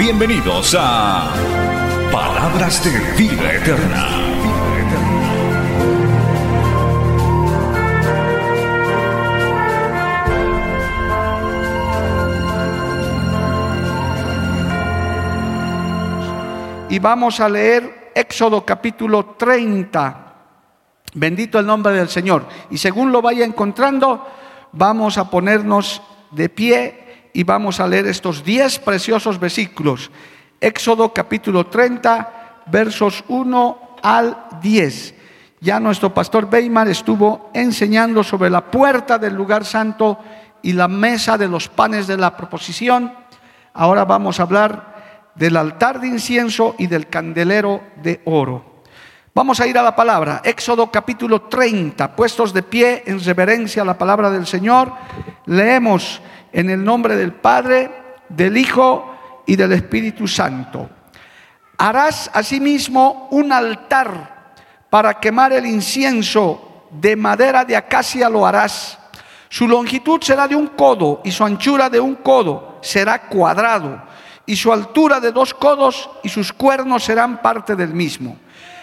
Bienvenidos a Palabras de Vida Eterna. y vamos a leer Éxodo capítulo 30. Bendito el nombre del Señor. Y según lo vaya encontrando, vamos a ponernos de pie y vamos a leer estos 10 preciosos versículos. Éxodo capítulo 30, versos 1 al 10. Ya nuestro pastor Weimar estuvo enseñando sobre la puerta del lugar santo y la mesa de los panes de la proposición. Ahora vamos a hablar del altar de incienso y del candelero de oro. Vamos a ir a la palabra, Éxodo capítulo 30, puestos de pie en reverencia a la palabra del Señor, leemos en el nombre del Padre, del Hijo y del Espíritu Santo. Harás asimismo un altar para quemar el incienso de madera de acacia lo harás. Su longitud será de un codo y su anchura de un codo será cuadrado y su altura de dos codos y sus cuernos serán parte del mismo.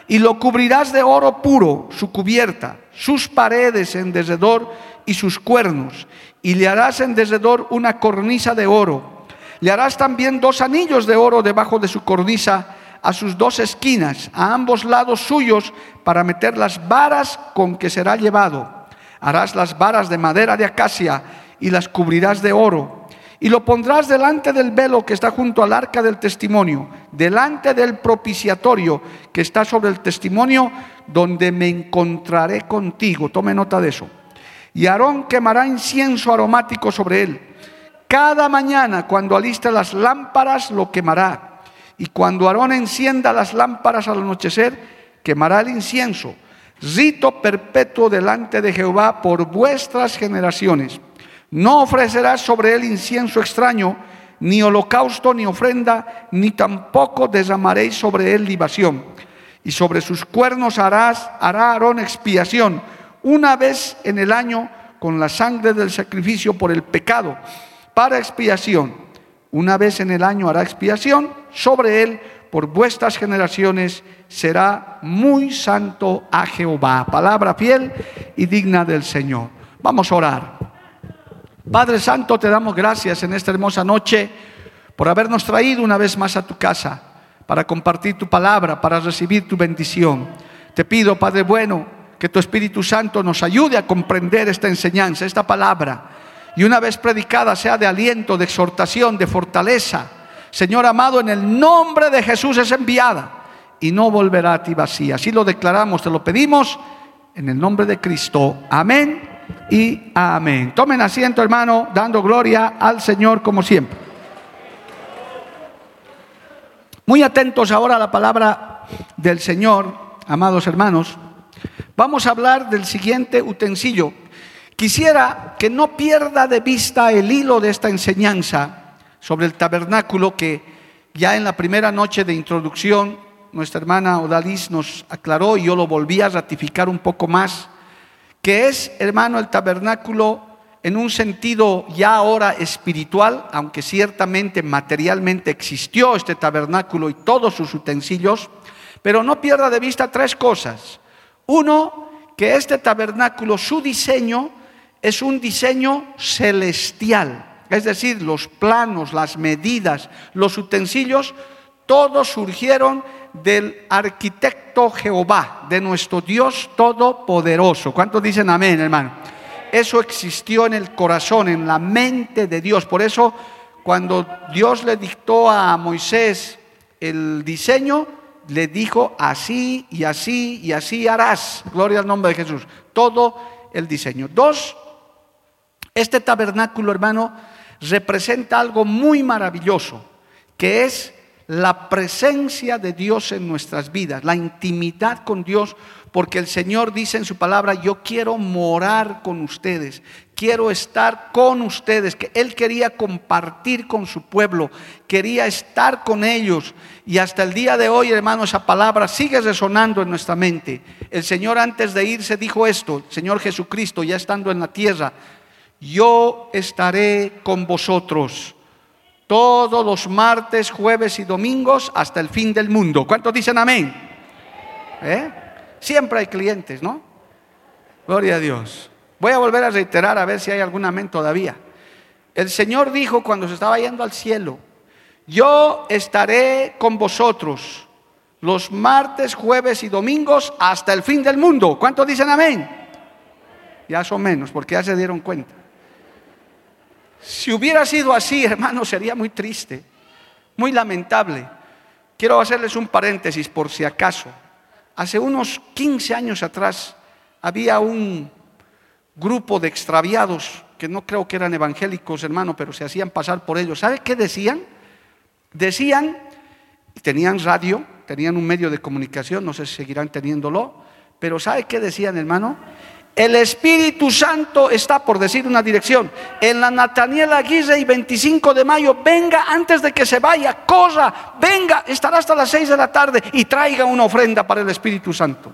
Y lo cubrirás de oro puro, su cubierta, sus paredes en derredor y sus cuernos, y le harás en derredor una cornisa de oro. Le harás también dos anillos de oro debajo de su cornisa a sus dos esquinas, a ambos lados suyos, para meter las varas con que será llevado. Harás las varas de madera de acacia y las cubrirás de oro y lo pondrás delante del velo que está junto al arca del testimonio, delante del propiciatorio que está sobre el testimonio, donde me encontraré contigo. Tome nota de eso. Y Aarón quemará incienso aromático sobre él. Cada mañana cuando aliste las lámparas lo quemará. Y cuando Aarón encienda las lámparas al anochecer, quemará el incienso. Rito perpetuo delante de Jehová por vuestras generaciones. No ofrecerás sobre él incienso extraño, ni holocausto, ni ofrenda, ni tampoco derramaréis sobre él libación. Y sobre sus cuernos harás, hará Aarón expiación una vez en el año con la sangre del sacrificio por el pecado, para expiación. Una vez en el año hará expiación sobre él por vuestras generaciones, será muy santo a Jehová. Palabra fiel y digna del Señor. Vamos a orar. Padre Santo, te damos gracias en esta hermosa noche por habernos traído una vez más a tu casa para compartir tu palabra, para recibir tu bendición. Te pido, Padre bueno, que tu Espíritu Santo nos ayude a comprender esta enseñanza, esta palabra, y una vez predicada sea de aliento, de exhortación, de fortaleza. Señor amado, en el nombre de Jesús es enviada y no volverá a ti vacía. Así lo declaramos, te lo pedimos en el nombre de Cristo. Amén y amén. Tomen asiento, hermano, dando gloria al Señor como siempre. Muy atentos ahora a la palabra del Señor, amados hermanos. Vamos a hablar del siguiente utensilio. Quisiera que no pierda de vista el hilo de esta enseñanza sobre el tabernáculo que ya en la primera noche de introducción nuestra hermana Odalis nos aclaró y yo lo volví a ratificar un poco más que es, hermano, el tabernáculo en un sentido ya ahora espiritual, aunque ciertamente materialmente existió este tabernáculo y todos sus utensilios, pero no pierda de vista tres cosas. Uno, que este tabernáculo, su diseño, es un diseño celestial, es decir, los planos, las medidas, los utensilios, todos surgieron del arquitecto Jehová, de nuestro Dios Todopoderoso. ¿Cuántos dicen amén, hermano? Eso existió en el corazón, en la mente de Dios. Por eso, cuando Dios le dictó a Moisés el diseño, le dijo así y así y así harás. Gloria al nombre de Jesús. Todo el diseño. Dos, este tabernáculo, hermano, representa algo muy maravilloso que es la presencia de Dios en nuestras vidas, la intimidad con Dios, porque el Señor dice en su palabra, yo quiero morar con ustedes, quiero estar con ustedes, que Él quería compartir con su pueblo, quería estar con ellos. Y hasta el día de hoy, hermano, esa palabra sigue resonando en nuestra mente. El Señor antes de irse dijo esto, Señor Jesucristo, ya estando en la tierra, yo estaré con vosotros todos los martes, jueves y domingos hasta el fin del mundo. ¿Cuántos dicen amén? ¿Eh? Siempre hay clientes, ¿no? Gloria a Dios. Voy a volver a reiterar a ver si hay algún amén todavía. El Señor dijo cuando se estaba yendo al cielo, yo estaré con vosotros los martes, jueves y domingos hasta el fin del mundo. ¿Cuántos dicen amén? Ya son menos, porque ya se dieron cuenta. Si hubiera sido así, hermano, sería muy triste, muy lamentable. Quiero hacerles un paréntesis por si acaso. Hace unos 15 años atrás había un grupo de extraviados que no creo que eran evangélicos, hermano, pero se hacían pasar por ellos. ¿Sabe qué decían? Decían, tenían radio, tenían un medio de comunicación, no sé si seguirán teniéndolo, pero ¿sabe qué decían, hermano? El Espíritu Santo está, por decir una dirección, en la Nataniel Aguirre y 25 de mayo. Venga antes de que se vaya, corra, venga, estará hasta las 6 de la tarde y traiga una ofrenda para el Espíritu Santo.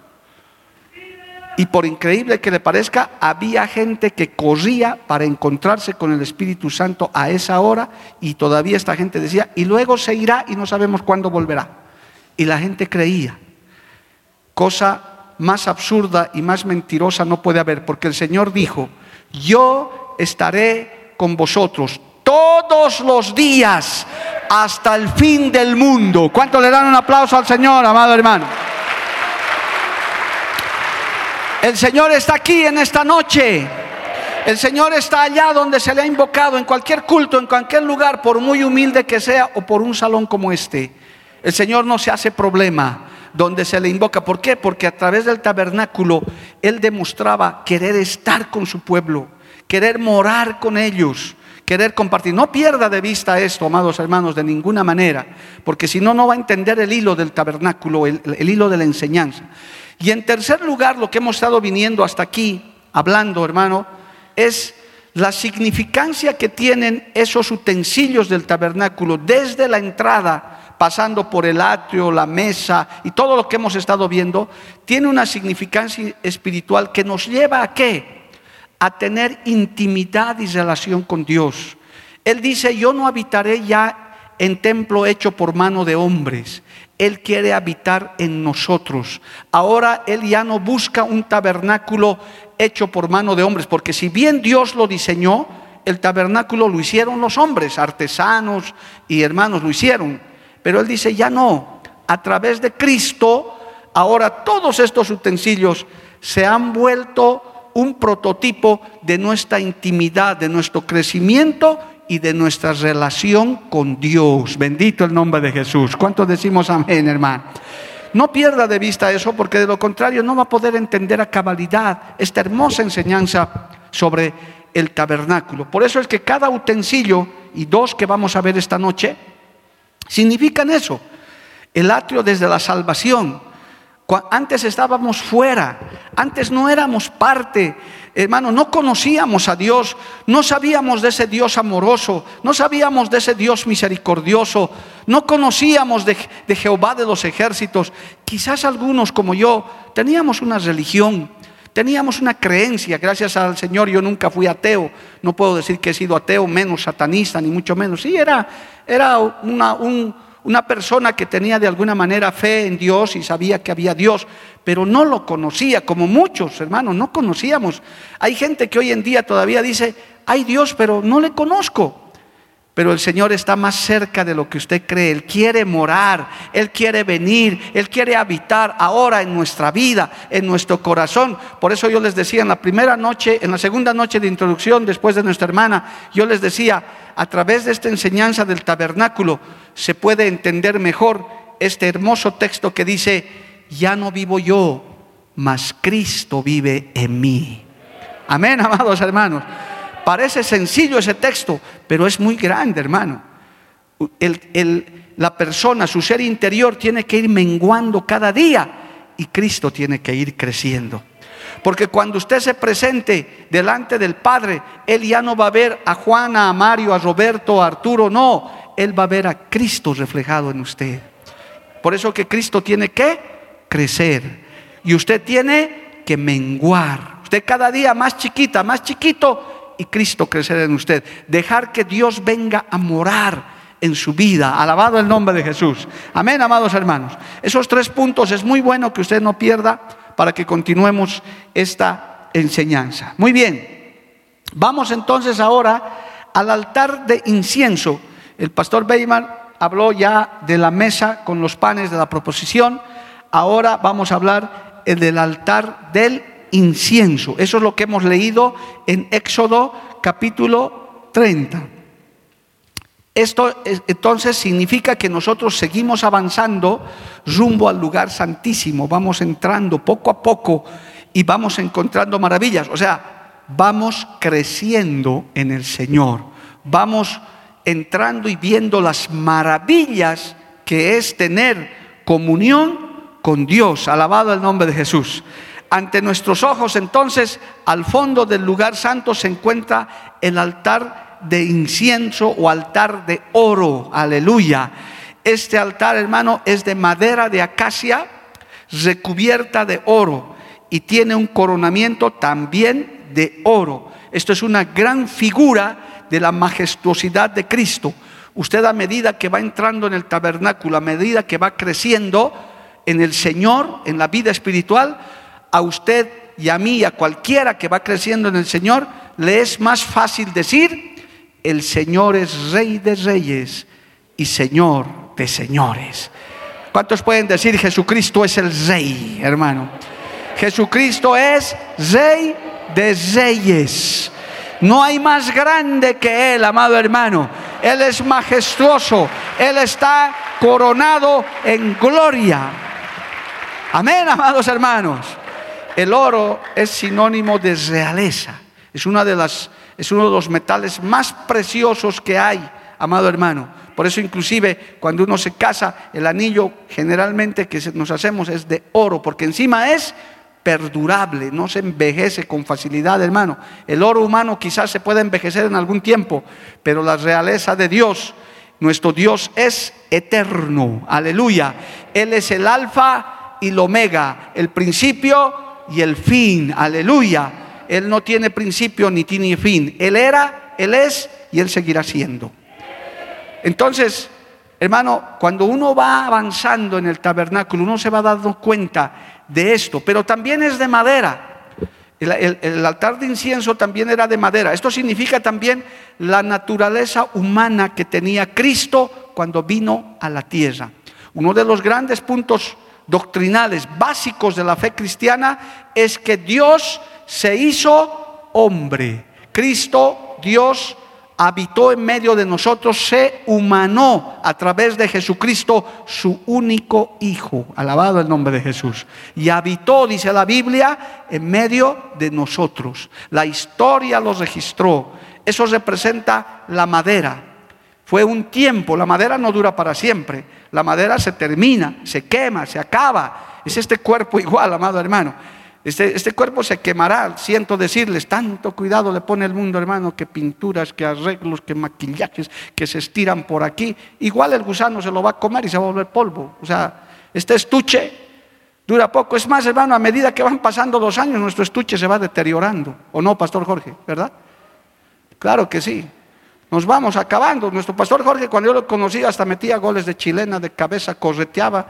Y por increíble que le parezca, había gente que corría para encontrarse con el Espíritu Santo a esa hora y todavía esta gente decía, y luego se irá y no sabemos cuándo volverá. Y la gente creía. Cosa más absurda y más mentirosa no puede haber, porque el Señor dijo, yo estaré con vosotros todos los días hasta el fin del mundo. ¿Cuánto le dan un aplauso al Señor, amado hermano? El Señor está aquí en esta noche. El Señor está allá donde se le ha invocado, en cualquier culto, en cualquier lugar, por muy humilde que sea o por un salón como este. El Señor no se hace problema donde se le invoca. ¿Por qué? Porque a través del tabernáculo Él demostraba querer estar con su pueblo, querer morar con ellos, querer compartir. No pierda de vista esto, amados hermanos, de ninguna manera, porque si no, no va a entender el hilo del tabernáculo, el, el hilo de la enseñanza. Y en tercer lugar, lo que hemos estado viniendo hasta aquí, hablando, hermano, es la significancia que tienen esos utensilios del tabernáculo desde la entrada pasando por el atrio, la mesa y todo lo que hemos estado viendo, tiene una significancia espiritual que nos lleva a qué? A tener intimidad y relación con Dios. Él dice, yo no habitaré ya en templo hecho por mano de hombres. Él quiere habitar en nosotros. Ahora Él ya no busca un tabernáculo hecho por mano de hombres, porque si bien Dios lo diseñó, el tabernáculo lo hicieron los hombres, artesanos y hermanos lo hicieron. Pero él dice, ya no, a través de Cristo, ahora todos estos utensilios se han vuelto un prototipo de nuestra intimidad, de nuestro crecimiento y de nuestra relación con Dios. Bendito el nombre de Jesús. ¿Cuántos decimos amén, hermano? No pierda de vista eso porque de lo contrario no va a poder entender a cabalidad esta hermosa enseñanza sobre el tabernáculo. Por eso es que cada utensilio, y dos que vamos a ver esta noche, significan eso. El atrio desde la salvación. Antes estábamos fuera, antes no éramos parte, hermano, no conocíamos a Dios, no sabíamos de ese Dios amoroso, no sabíamos de ese Dios misericordioso, no conocíamos de, de Jehová de los ejércitos. Quizás algunos como yo teníamos una religión, teníamos una creencia, gracias al Señor yo nunca fui ateo, no puedo decir que he sido ateo, menos satanista, ni mucho menos. Sí, era, era una, una persona que tenía de alguna manera fe en Dios y sabía que había Dios, pero no lo conocía, como muchos hermanos, no conocíamos. Hay gente que hoy en día todavía dice, hay Dios, pero no le conozco. Pero el Señor está más cerca de lo que usted cree. Él quiere morar, Él quiere venir, Él quiere habitar ahora en nuestra vida, en nuestro corazón. Por eso yo les decía en la primera noche, en la segunda noche de introducción, después de nuestra hermana, yo les decía, a través de esta enseñanza del tabernáculo se puede entender mejor este hermoso texto que dice, ya no vivo yo, mas Cristo vive en mí. Amén, amados hermanos. Parece sencillo ese texto, pero es muy grande, hermano. la persona, su ser interior tiene que ir menguando cada día y Cristo tiene que ir creciendo. Porque cuando usted se presente delante del Padre, Él ya no va a ver a Juana, a Mario, a Roberto, a Arturo, no. Él va a ver a Cristo reflejado en usted. Por eso que Cristo tiene que crecer y usted tiene que menguar. Usted cada día más chiquita, más chiquito y Cristo crecer en usted. Dejar que Dios venga a morar en su vida. Alabado el nombre de Jesús. Amén, amados hermanos. Esos tres puntos es muy bueno que usted no pierda para que continuemos esta enseñanza. Muy bien. Vamos entonces ahora al altar de incienso. El pastor Beyman habló ya de la mesa con los panes de la proposición. Ahora vamos a hablar del altar del incienso. Eso es lo que hemos leído en Éxodo capítulo 30. Esto entonces significa que nosotros seguimos avanzando rumbo al lugar santísimo, vamos entrando poco a poco y vamos encontrando maravillas, o sea, vamos creciendo en el Señor, vamos entrando y viendo las maravillas que es tener comunión con Dios, alabado el nombre de Jesús. Ante nuestros ojos entonces, al fondo del lugar santo se encuentra el altar de incienso o altar de oro. Aleluya. Este altar, hermano, es de madera de acacia recubierta de oro y tiene un coronamiento también de oro. Esto es una gran figura de la majestuosidad de Cristo. Usted a medida que va entrando en el tabernáculo, a medida que va creciendo en el Señor, en la vida espiritual, a usted y a mí, a cualquiera que va creciendo en el Señor, le es más fácil decir, el Señor es rey de reyes y Señor de señores. ¿Cuántos pueden decir Jesucristo es el rey, hermano? Jesucristo es rey de reyes. No hay más grande que Él, amado hermano. Él es majestuoso. Él está coronado en gloria. Amén, amados hermanos. El oro es sinónimo de realeza. Es una de las es uno de los metales más preciosos que hay, amado hermano. Por eso inclusive cuando uno se casa, el anillo generalmente que nos hacemos es de oro, porque encima es perdurable, no se envejece con facilidad, hermano. El oro humano quizás se pueda envejecer en algún tiempo, pero la realeza de Dios, nuestro Dios es eterno, aleluya. Él es el alfa y el omega, el principio y el fin, aleluya. Él no tiene principio ni tiene fin. Él era, Él es y Él seguirá siendo. Entonces, hermano, cuando uno va avanzando en el tabernáculo, uno se va dando cuenta de esto, pero también es de madera. El, el, altar de incienso también era de madera. Esto significa también la naturaleza humana que tenía Cristo cuando vino a la tierra. Uno de los grandes puntos doctrinales básicos de la fe cristiana es que Dios se hizo hombre. Cristo, Dios, habitó en medio de nosotros, se humanó a través de Jesucristo, su único Hijo. Alabado el nombre de Jesús. Y habitó, dice la Biblia, en medio de nosotros. La historia lo registró. Eso representa la madera. Fue un tiempo, la madera no dura para siempre. La madera se termina, se quema, se acaba. Es este cuerpo igual, amado hermano. Este, este, cuerpo se quemará, siento decirles, tanto cuidado le pone el mundo, hermano, que pinturas, que arreglos, que maquillajes, que se estiran por aquí. Igual el gusano se lo va a comer y se va a volver polvo. O sea, este estuche dura poco. Es más, hermano, a medida que van pasando los años, nuestro estuche se va deteriorando. ¿O no, Pastor Jorge? ¿Verdad? Claro que sí. Nos vamos acabando. Nuestro Pastor Jorge, cuando yo lo conocí, hasta metía goles de chilena, de cabeza, correteaba.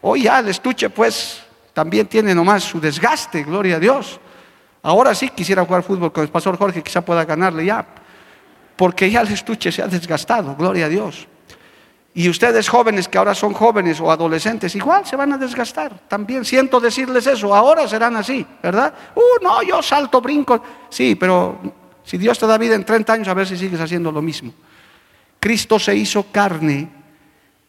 Hoy ya el estuche, pues también tiene nomás su desgaste, gloria a Dios. Ahora sí quisiera jugar fútbol con el pastor Jorge, quizá pueda ganarle ya, porque ya el estuche se ha desgastado, gloria a Dios. Y ustedes jóvenes que ahora son jóvenes o adolescentes, igual se van a desgastar. También siento decirles eso, ahora serán así, ¿verdad? Uh, no, yo salto, brinco. Sí, pero si Dios te da vida en 30 años, a ver si sigues haciendo lo mismo. Cristo se hizo carne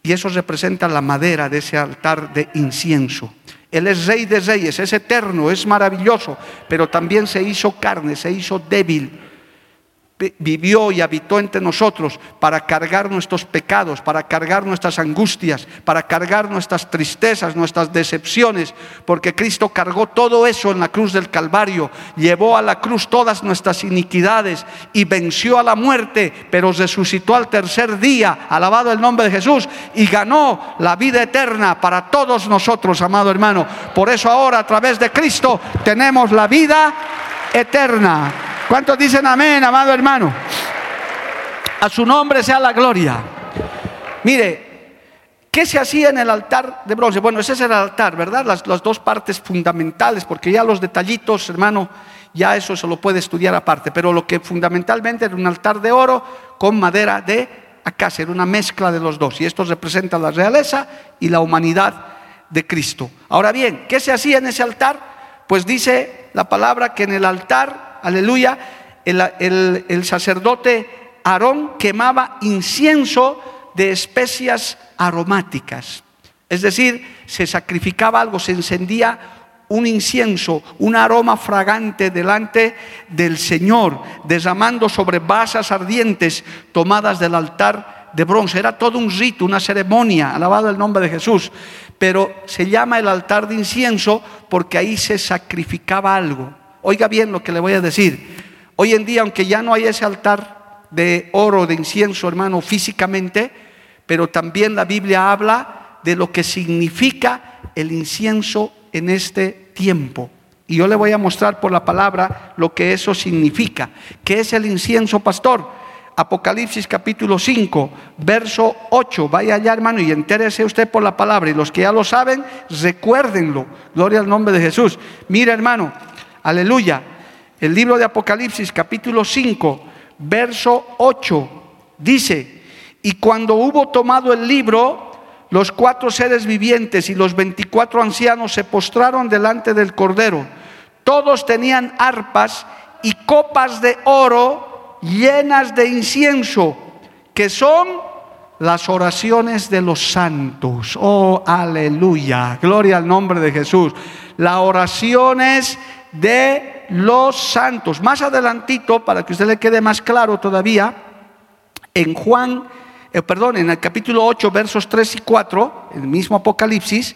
y eso representa la madera de ese altar de incienso. Él es rey de reyes, es eterno, es maravilloso, pero también se hizo carne, se hizo débil. Vivió y habitó entre nosotros para cargar nuestros pecados, para cargar nuestras angustias, para cargar nuestras tristezas, nuestras decepciones, porque Cristo cargó todo eso en la cruz del Calvario, llevó a la cruz todas nuestras iniquidades y venció a la muerte, pero resucitó al tercer día, alabado el nombre de Jesús, y ganó la vida eterna para todos nosotros, amado hermano. Por eso ahora a través de Cristo tenemos la vida eterna. ¿Cuántos dicen amén, amado hermano? A su nombre sea la gloria. Mire, ¿qué se hacía en el altar de bronce? Bueno, ese es el altar, ¿verdad? Las, las dos partes fundamentales, porque ya los detallitos, hermano, ya eso se lo puede estudiar aparte. Pero lo que fundamentalmente era un altar de oro con madera de acacia, era una mezcla de los dos. Y esto representa la realeza y la humanidad de Cristo. Ahora bien, ¿qué se hacía en ese altar? Pues dice la palabra que en el altar aleluya, el, sacerdote Aarón quemaba incienso de especias aromáticas. Es decir, se sacrificaba algo, se encendía un incienso, un aroma fragante delante del Señor, derramando sobre basas ardientes tomadas del altar de bronce. Era todo un rito, una ceremonia, alabado el nombre de Jesús. Pero se llama el altar de incienso porque ahí se sacrificaba algo. Oiga bien lo que le voy a decir. Hoy en día, aunque ya no hay ese altar de oro, de incienso, hermano, físicamente, pero también la Biblia habla de lo que significa el incienso en este tiempo. Y yo le voy a mostrar por la palabra lo que eso significa. ¿Qué es el incienso, pastor? Apocalipsis capítulo 5, verso 8. Vaya allá, hermano, y entérese usted por la palabra. Y los que ya lo saben, recuérdenlo. Gloria al nombre de Jesús. Mira, hermano, Aleluya. El libro de Apocalipsis capítulo 5, verso 8, dice, y cuando hubo tomado el libro, los cuatro seres vivientes y los veinticuatro ancianos se postraron delante del Cordero. Todos tenían arpas y copas de oro llenas de incienso, que son las oraciones de los santos. Oh, aleluya. Gloria al nombre de Jesús. Las oraciones de los santos. Más adelantito, para que usted le quede más claro todavía, en Juan, eh, perdón, en el capítulo 8, versos 3 y 4, el mismo Apocalipsis,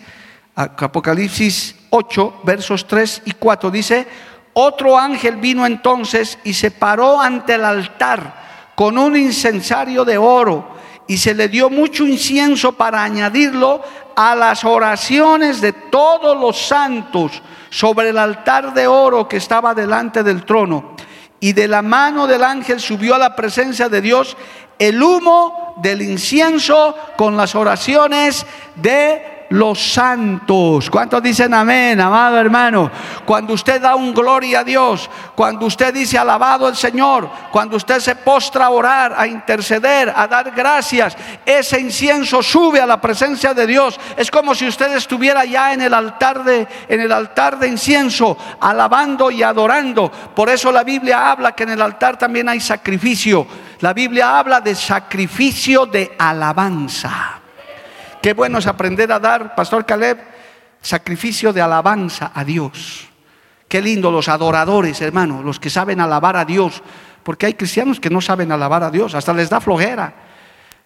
Apocalipsis 8, versos 3 y 4, dice, otro ángel vino entonces y se paró ante el altar con un incensario de oro y se le dio mucho incienso para añadirlo a las oraciones de todos los santos sobre el altar de oro que estaba delante del trono. Y de la mano del ángel subió a la presencia de Dios el humo del incienso con las oraciones de los santos. ¿Cuántos dicen amén, amado hermano? Cuando usted da un gloria a Dios, cuando usted dice alabado el Señor, cuando usted se postra a orar, a interceder, a dar gracias, ese incienso sube a la presencia de Dios. Es como si usted estuviera ya en el altar de en el altar de incienso, alabando y adorando. Por eso la Biblia habla que en el altar también hay sacrificio. La Biblia habla de sacrificio de alabanza. Qué bueno es aprender a dar, Pastor Caleb, sacrificio de alabanza a Dios. Qué lindo los adoradores, hermano, los que saben alabar a Dios. Porque hay cristianos que no saben alabar a Dios, hasta les da flojera.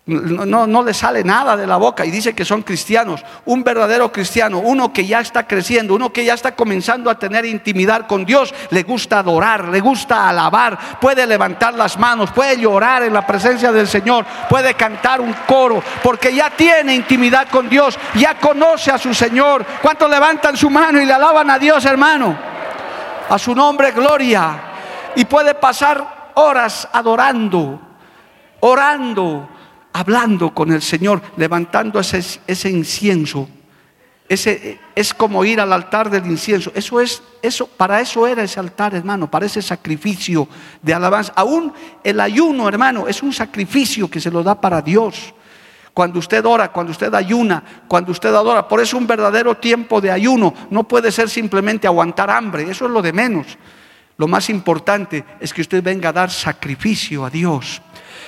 No, le sale nada de la boca y dice que son cristianos. Un verdadero cristiano, uno que ya está creciendo, uno que ya está comenzando a tener intimidad con Dios, le gusta adorar, le gusta alabar, puede levantar las manos, puede llorar en la presencia del Señor, puede cantar un coro, porque ya tiene intimidad con Dios, ya conoce a su Señor. ¿Cuántos levantan su mano y le alaban a Dios, hermano? A su nombre, gloria. Y puede pasar horas adorando, orando hablando con el Señor, levantando ese, ese incienso. Ese, es como ir al altar del incienso. Eso es, eso, para eso era ese altar, hermano, para ese sacrificio de alabanza. Aún el ayuno, hermano, es un sacrificio que se lo da para Dios. Cuando usted ora, cuando usted ayuna, cuando usted adora, por eso un verdadero tiempo de ayuno no puede ser simplemente aguantar hambre, eso es lo de menos. Lo más importante es que usted venga a dar sacrificio a Dios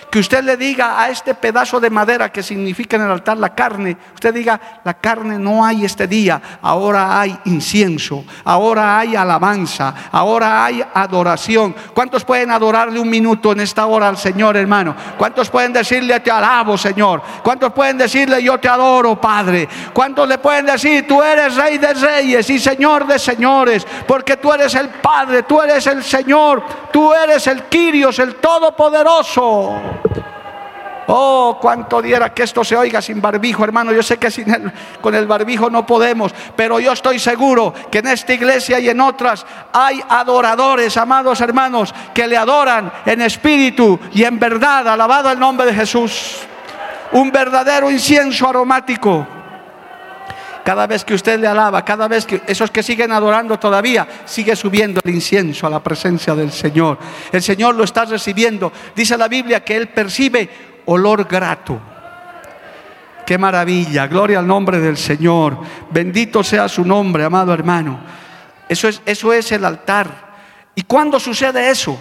que usted le diga a este pedazo de madera que significa en el altar la carne, usted diga, la carne no hay este día, ahora hay incienso, ahora hay alabanza, ahora hay adoración. ¿Cuántos pueden adorarle un minuto en esta hora al Señor, hermano? ¿Cuántos pueden decirle, te alabo, Señor? ¿Cuántos pueden decirle, yo te adoro, Padre? ¿Cuántos le pueden decir, tú eres rey de reyes y Señor de señores? Porque tú eres el Padre, tú eres el Señor, tú eres el Quirios, el Todopoderoso. Oh, cuánto diera que esto se oiga sin barbijo, hermano. Yo sé que sin con el barbijo no podemos, pero yo estoy seguro que en esta iglesia y en otras hay adoradores, amados hermanos, que le adoran en espíritu y en verdad. Alabado el nombre de Jesús. Un verdadero incienso aromático. Cada vez que usted le alaba, cada vez que esos que siguen adorando todavía, sigue subiendo el incienso a la presencia del Señor. El Señor lo está recibiendo. Dice la Biblia que Él percibe olor grato. Qué maravilla, gloria al nombre del Señor. Bendito sea su nombre, amado hermano. Eso es, eso es el altar. ¿Y cuándo sucede eso?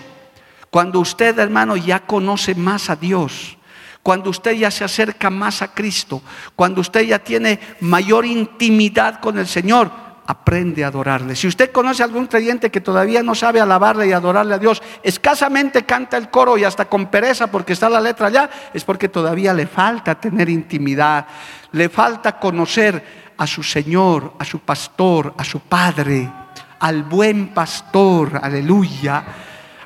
Cuando usted, hermano, ya conoce más a Dios cuando usted ya se acerca más a Cristo, cuando usted ya tiene mayor intimidad con el Señor, aprende a adorarle. Si usted conoce a algún creyente que todavía no sabe alabarle y adorarle a Dios, escasamente canta el coro y hasta con pereza porque está la letra allá, es porque todavía le falta tener intimidad, le falta conocer a su Señor, a su pastor, a su Padre, al buen pastor, aleluya,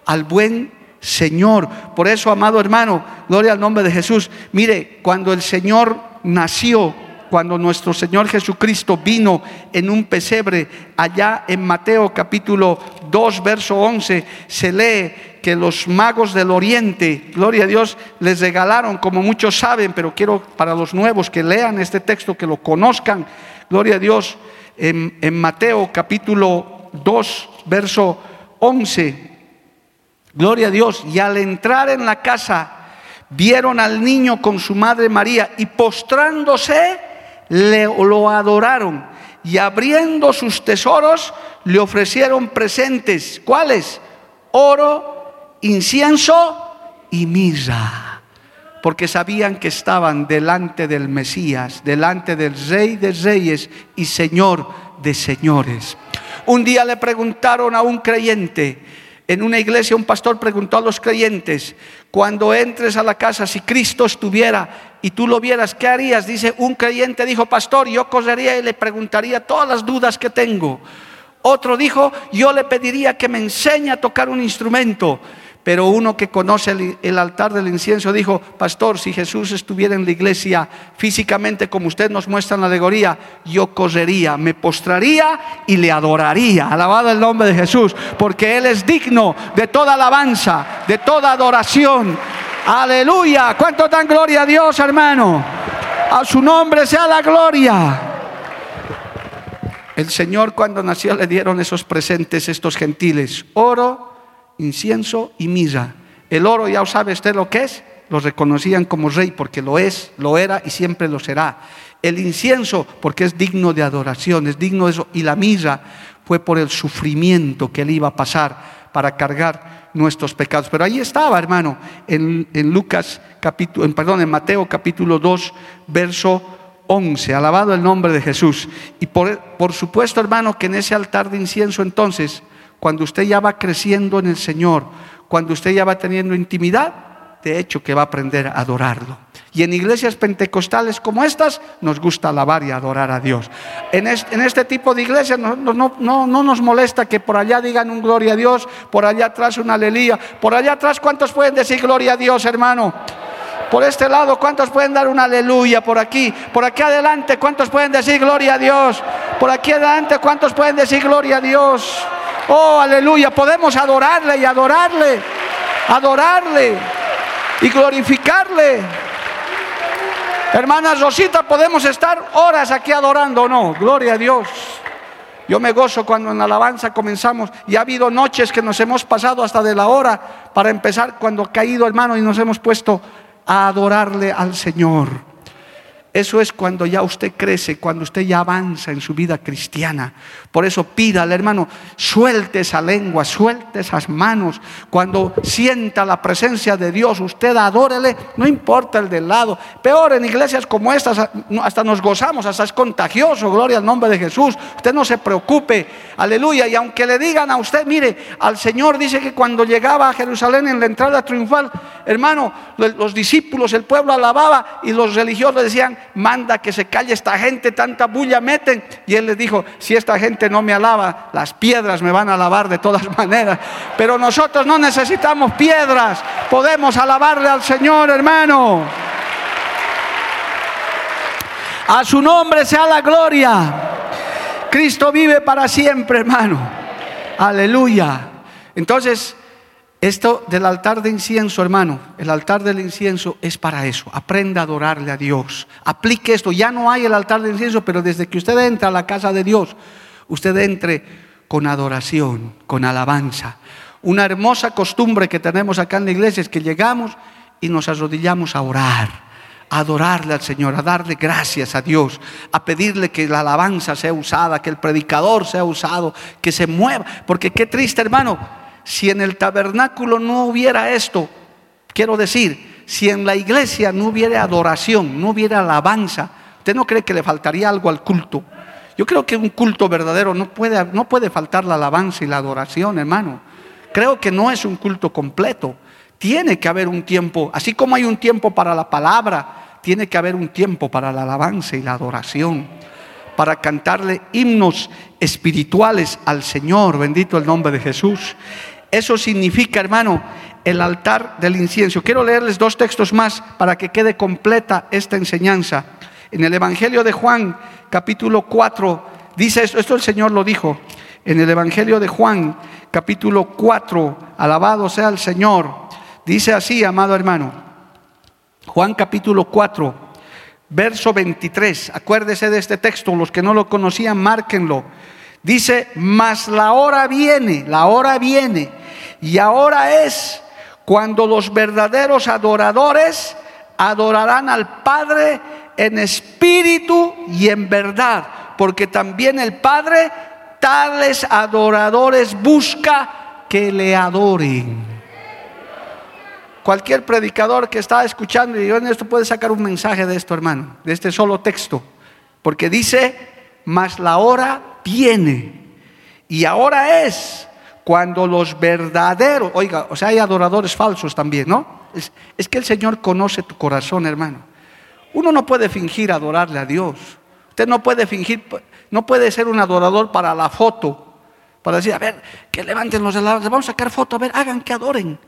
al buen Señor. Por eso, amado hermano, gloria al nombre de Jesús. Mire, cuando el Señor nació, cuando nuestro Señor Jesucristo vino en un pesebre, allá en Mateo capítulo 2, verso 11, se lee que los magos del oriente, gloria a Dios, les regalaron, como muchos saben, pero quiero para los nuevos que lean este texto, que lo conozcan, gloria a Dios, en, en Mateo capítulo 2, verso 11 Gloria a Dios. Y al entrar en la casa, vieron al niño con su madre María y postrándose, le, lo adoraron. Y abriendo sus tesoros, le ofrecieron presentes. ¿Cuáles? Oro, incienso y mirra. Porque sabían que estaban delante del Mesías, delante del Rey de Reyes y Señor de Señores. Un día le preguntaron a un creyente, en una iglesia un pastor preguntó a los creyentes, cuando entres a la casa, si Cristo estuviera y tú lo vieras, ¿qué harías? Dice, un creyente dijo, pastor, yo correría y le preguntaría todas las dudas que tengo. Otro dijo, yo le pediría que me enseñe a tocar un instrumento. Pero uno que conoce el, altar del incienso dijo, pastor, si Jesús estuviera en la iglesia físicamente como usted nos muestra en la alegoría, yo correría, me postraría y le adoraría. Alabado el nombre de Jesús, porque Él es digno de toda alabanza, de toda adoración. Aleluya. ¿Cuánto dan gloria a Dios, hermano? A su nombre sea la gloria. El Señor cuando nació le dieron esos presentes, estos gentiles, oro, incienso y mirra. El oro, ya sabe usted lo que es, lo reconocían como rey porque lo es, lo era y siempre lo será. El incienso porque es digno de adoración, es digno de eso. Y la mirra fue por el sufrimiento que él iba a pasar para cargar nuestros pecados. Pero ahí estaba, hermano, en, Lucas capítulo, en, perdón, en Mateo capítulo 2, verso 11. Alabado el nombre de Jesús. Y por, por supuesto, hermano, que en ese altar de incienso entonces cuando usted ya va creciendo en el Señor, cuando usted ya va teniendo intimidad, de hecho que va a aprender a adorarlo. Y en iglesias pentecostales como estas nos gusta alabar y adorar a Dios. En este, tipo de iglesias no, no, nos molesta que por allá digan un gloria a Dios, por allá atrás una aleluya, por allá atrás ¿cuántos pueden decir gloria a Dios, hermano? Por este lado, ¿cuántos pueden dar una aleluya? Por aquí, por aquí adelante, ¿cuántos pueden decir gloria a Dios? Por aquí adelante, ¿cuántos pueden decir gloria a Dios? Oh, aleluya. Podemos adorarle y adorarle, adorarle y glorificarle. Hermana Rosita, podemos estar horas aquí adorando o no. Gloria a Dios. Yo me gozo cuando en alabanza comenzamos y ha habido noches que nos hemos pasado hasta de la hora para empezar cuando ha caído hermano y nos hemos puesto a adorarle al Señor. Eso es cuando ya usted crece, cuando usted ya avanza en su vida cristiana. Por eso pídale, hermano, suelte esa lengua, suelte esas manos. Cuando sienta la presencia de Dios, usted adórele, no importa el del lado. Peor en iglesias como estas, hasta nos gozamos, hasta es contagioso, gloria al nombre de Jesús. Usted no se preocupe, aleluya. Y aunque le digan a usted, mire, al Señor dice que cuando llegaba a Jerusalén en la entrada triunfal, hermano, los discípulos, el pueblo alababa y los religiosos decían, manda que se calle esta gente, tanta bulla meten. Y él les dijo, si esta gente no me alaba, las piedras me van a alabar de todas maneras. Pero nosotros no necesitamos piedras, podemos alabarle al Señor, hermano. A su nombre sea la gloria. Cristo vive para siempre, hermano. Aleluya. Entonces, esto del altar de incienso, hermano, el altar del incienso es para eso. Aprenda a adorarle a Dios. Aplique esto. Ya no hay el altar de incienso, pero desde que usted entra a la casa de Dios, usted entre con adoración, con alabanza. Una hermosa costumbre que tenemos acá en la iglesia es que llegamos y nos arrodillamos a orar, a adorarle al Señor, a darle gracias a Dios, a pedirle que la alabanza sea usada, que el predicador sea usado, que se mueva. Porque qué triste, hermano si en el tabernáculo no hubiera esto, quiero decir, si en la iglesia no hubiera adoración, no hubiera alabanza, ¿usted no cree que le faltaría algo al culto? Yo creo que un culto verdadero no puede, no puede faltar la alabanza y la adoración, hermano. Creo que no es un culto completo. Tiene que haber un tiempo, así como hay un tiempo para la palabra, tiene que haber un tiempo para la alabanza y la adoración, para cantarle himnos espirituales al Señor, bendito el nombre de Jesús. Eso significa, hermano, el altar del incienso. Quiero leerles dos textos más para que quede completa esta enseñanza. En el Evangelio de Juan, capítulo 4, dice esto, esto el Señor lo dijo. En el Evangelio de Juan, capítulo 4, alabado sea el Señor. Dice así, amado hermano. Juan capítulo 4, verso 23. Acuérdese de este texto, los que no lo conocían, márquenlo. Dice, mas la hora viene, la hora viene, y ahora es cuando los verdaderos adoradores adorarán al Padre en espíritu y en verdad, porque también el Padre tales adoradores busca que le adoren. Cualquier predicador que está escuchando y en esto puede sacar un mensaje de esto, hermano, de este solo texto, porque dice, mas la hora viene. Y ahora es cuando los verdaderos, oiga, o sea, hay adoradores falsos también, ¿no? Es, que el Señor conoce tu corazón, hermano. Uno no puede fingir adorarle a Dios. Usted no puede fingir, no puede ser un adorador para la foto, para decir, a ver, que levanten los helados, vamos a sacar foto, a ver, hagan que adoren.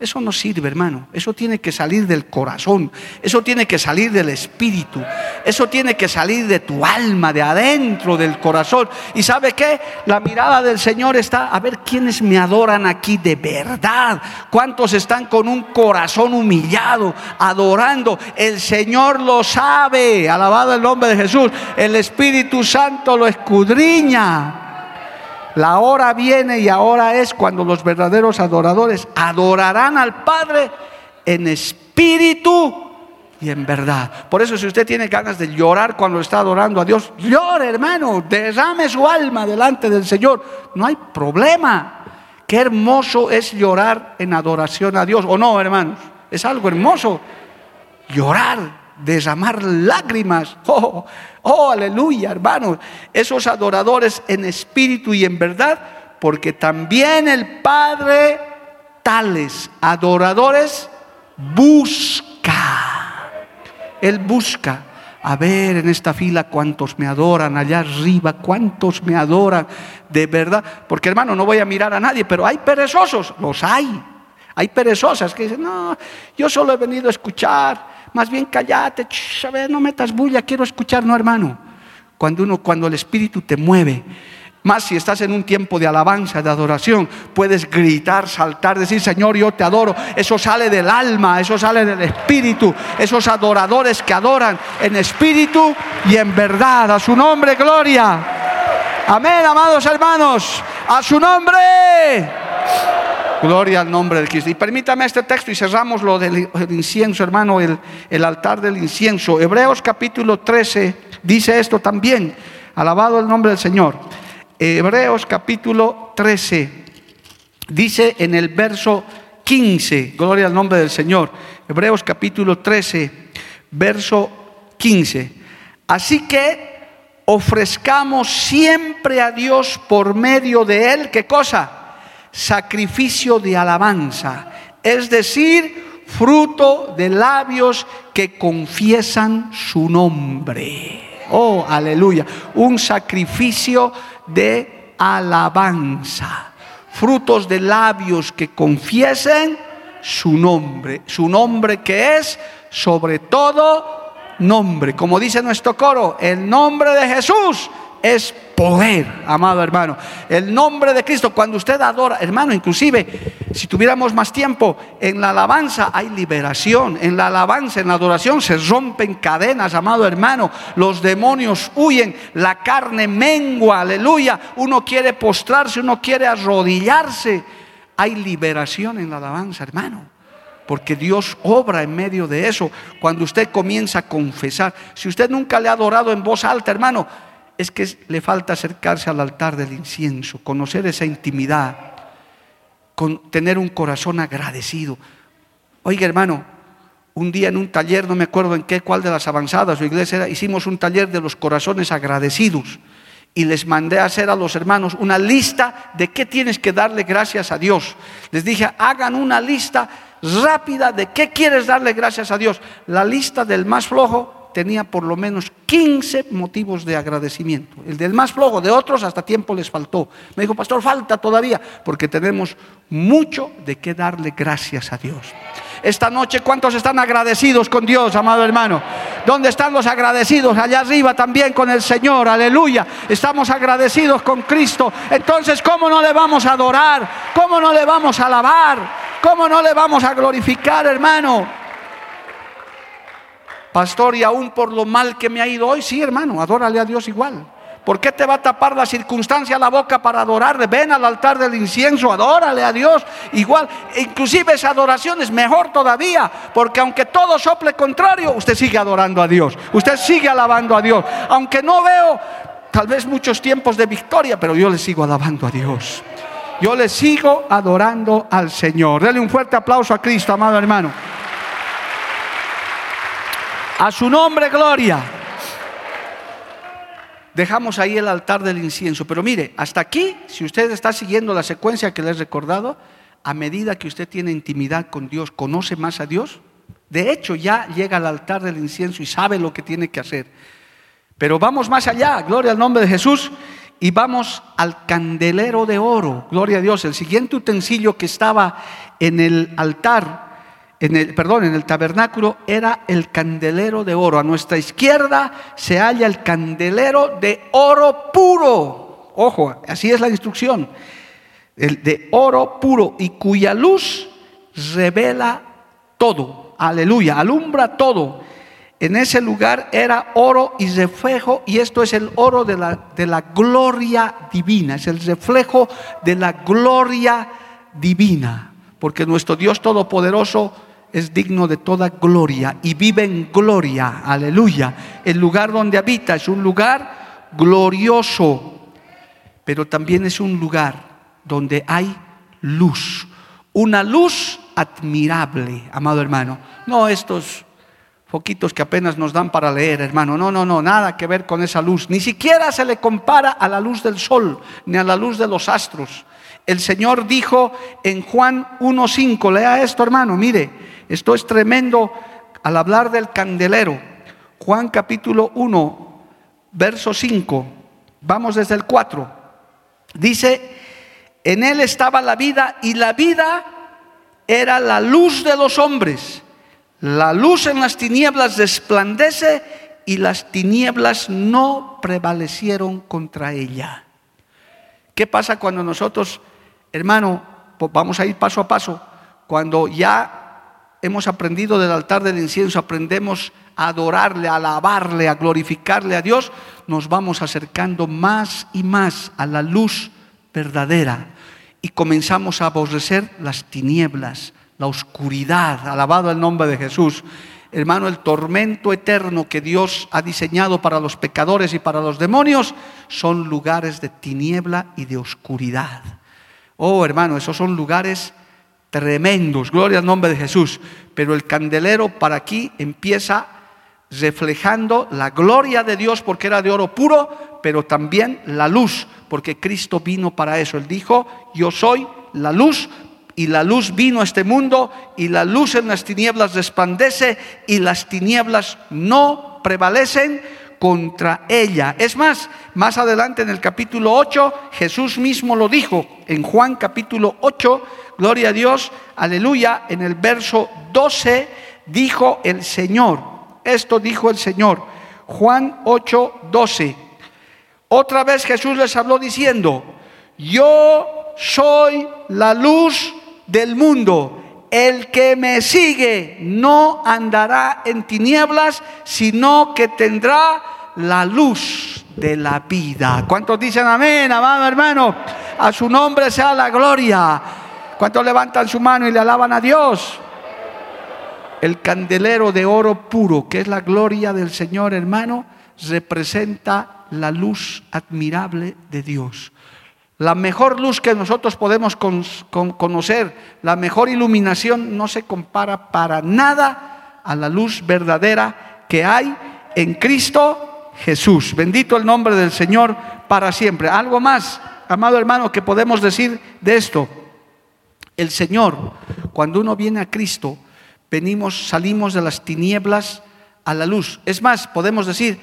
Eso no sirve, hermano. Eso tiene que salir del corazón. Eso tiene que salir del espíritu. Eso tiene que salir de tu alma, de adentro del corazón. ¿Y sabe qué? La mirada del Señor está a ver quiénes me adoran aquí de verdad. ¿Cuántos están con un corazón humillado, adorando? El Señor lo sabe. Alabado el nombre de Jesús. El Espíritu Santo lo escudriña. La hora viene y ahora es cuando los verdaderos adoradores adorarán al Padre en espíritu y en verdad. Por eso si usted tiene ganas de llorar cuando está adorando a Dios, llore hermano, derrame su alma delante del Señor. No hay problema. Qué hermoso es llorar en adoración a Dios. ¿O no, hermanos? Es algo hermoso. Llorar derramar lágrimas. Oh, oh, aleluya, hermanos. Esos adoradores en espíritu y en verdad, porque también el Padre tales adoradores busca. Él busca. A ver en esta fila cuántos me adoran, allá arriba cuántos me adoran, de verdad. Porque hermano, no voy a mirar a nadie, pero hay perezosos, los hay. Hay perezosas que dicen, no, yo solo he venido a escuchar, más bien callate, a ver, no metas bulla, quiero escuchar, no hermano. Cuando uno, cuando el Espíritu te mueve, más si estás en un tiempo de alabanza, de adoración, puedes gritar, saltar, decir, Señor, yo te adoro. Eso sale del alma, eso sale del espíritu. Esos adoradores que adoran en espíritu y en verdad. A su nombre, gloria. Amén, amados hermanos. A su nombre. Gloria al nombre de Cristo. Y permítame este texto y cerramos lo del incienso, hermano, el, el altar del incienso. Hebreos capítulo 13 dice esto también. Alabado el nombre del Señor. Hebreos capítulo 13 dice en el verso 15, gloria al nombre del Señor. Hebreos capítulo 13, verso 15. Así que ofrezcamos siempre a Dios por medio de Él, ¿qué cosa? Sacrificio de alabanza, es decir, fruto de labios que confiesan su nombre. Oh, aleluya. Un sacrificio de alabanza. Frutos de labios que confiesen su nombre. Su nombre que es sobre todo nombre. Como dice nuestro coro, el nombre de Jesús es poder, amado hermano. El nombre de Cristo, cuando usted adora, hermano, inclusive, si tuviéramos más tiempo, en la alabanza hay liberación, en la alabanza, en la adoración se rompen cadenas, amado hermano, los demonios huyen, la carne mengua, aleluya, uno quiere postrarse, uno quiere arrodillarse, hay liberación en la alabanza, hermano porque Dios obra en medio de eso. Cuando usted comienza a confesar, si usted nunca le ha adorado en voz alta, hermano, es que le falta acercarse al altar del incienso, conocer esa intimidad, con tener un corazón agradecido. Oiga, hermano, un día en un taller, no me acuerdo en qué, cuál de las avanzadas o iglesia hicimos un taller de los corazones agradecidos y les mandé a hacer a los hermanos una lista de qué tienes que darle gracias a Dios. Les dije, hagan una lista rápida de qué quieres darle gracias a Dios. La lista del más flojo tenía por lo menos 15 motivos de agradecimiento. El del más flojo, de otros hasta tiempo les faltó. Me dijo, pastor, falta todavía, porque tenemos mucho de qué darle gracias a Dios. Esta noche, ¿cuántos están agradecidos con Dios, amado hermano? ¿Dónde están los agradecidos? Allá arriba también con el Señor, aleluya. Estamos agradecidos con Cristo. Entonces, ¿cómo no le vamos a adorar? ¿Cómo no le vamos a alabar? ¿Cómo no le vamos a glorificar, hermano? Pastor, y aún por lo mal que me ha ido hoy, sí, hermano, adórale a Dios igual. ¿Por qué te va a tapar la circunstancia la boca para adorarle? Ven al altar del incienso, adórale a Dios igual. Inclusive esa adoración es mejor todavía, porque aunque todo sople contrario, usted sigue adorando a Dios, usted sigue alabando a Dios. Aunque no veo tal vez muchos tiempos de victoria, pero yo le sigo alabando a Dios. Yo le sigo adorando al Señor. Dele un fuerte aplauso a Cristo, amado hermano. A su nombre, gloria. Dejamos ahí el altar del incienso. Pero mire, hasta aquí, si usted está siguiendo la secuencia que le he recordado, a medida que usted tiene intimidad con Dios, conoce más a Dios, de hecho ya llega al altar del incienso y sabe lo que tiene que hacer. Pero vamos más allá, gloria al nombre de Jesús y vamos al candelero de oro. Gloria a Dios. El siguiente utensilio que estaba en el altar, en el, perdón, en el tabernáculo, era el candelero de oro. A nuestra izquierda se halla el candelero de oro puro. Ojo, así es la instrucción. El de oro puro y cuya luz revela todo. Aleluya, alumbra todo en ese lugar era oro y reflejo, y esto es el oro de la, de la gloria divina, es el reflejo de la gloria divina, porque nuestro Dios Todopoderoso es digno de toda gloria y vive en gloria, aleluya. El lugar donde habita es un lugar glorioso, pero también es un lugar donde hay luz, una luz admirable, amado hermano. No estos poquitos que apenas nos dan para leer, hermano. No, no, no, nada que ver con esa luz. Ni siquiera se le compara a la luz del sol, ni a la luz de los astros. El Señor dijo en Juan 1.5, lea esto, hermano, mire, esto es tremendo al hablar del candelero. Juan capítulo 1, verso 5, vamos desde el 4. Dice, en él estaba la vida y la vida era la luz de los hombres. La luz en las tinieblas resplandece y las tinieblas no prevalecieron contra ella. ¿Qué pasa cuando nosotros, hermano, vamos a ir paso a paso, cuando ya hemos aprendido del altar del incienso, aprendemos a adorarle, a alabarle, a glorificarle a Dios, nos vamos acercando más y más a la luz verdadera. y comenzamos a aborrecer las tinieblas, la oscuridad, alabado el nombre de Jesús. Hermano, el tormento eterno que Dios ha diseñado para los pecadores y para los demonios son lugares de tiniebla y de oscuridad. Oh, hermano, esos son lugares tremendos, gloria al nombre de Jesús. Pero el candelero para aquí empieza reflejando la gloria de Dios porque era de oro puro, pero también la luz, porque Cristo vino para eso. Él dijo, yo soy la luz y la luz vino a este mundo y la luz en las tinieblas resplandece y las tinieblas no prevalecen contra ella. Es más, más adelante en el capítulo 8, Jesús mismo lo dijo, en Juan capítulo 8, gloria a Dios, aleluya, en el verso 12 dijo el Señor, esto dijo el Señor, Juan 8, 12. Otra vez Jesús les habló diciendo, yo soy la luz del mundo. El que me sigue no andará en tinieblas, sino que tendrá la luz de la vida. ¿Cuántos dicen amén, amado hermano? A su nombre sea la gloria. ¿Cuántos levantan su mano y le alaban a Dios? El candelero de oro puro, que es la gloria del Señor, hermano, representa la luz admirable de Dios. La mejor luz que nosotros podemos conocer, la mejor iluminación no se compara para nada a la luz verdadera que hay en Cristo Jesús. Bendito el nombre del Señor para siempre. Algo más, amado hermano, que podemos decir de esto. El Señor, cuando uno viene a Cristo, venimos, salimos de las tinieblas a la luz. Es más, podemos decir,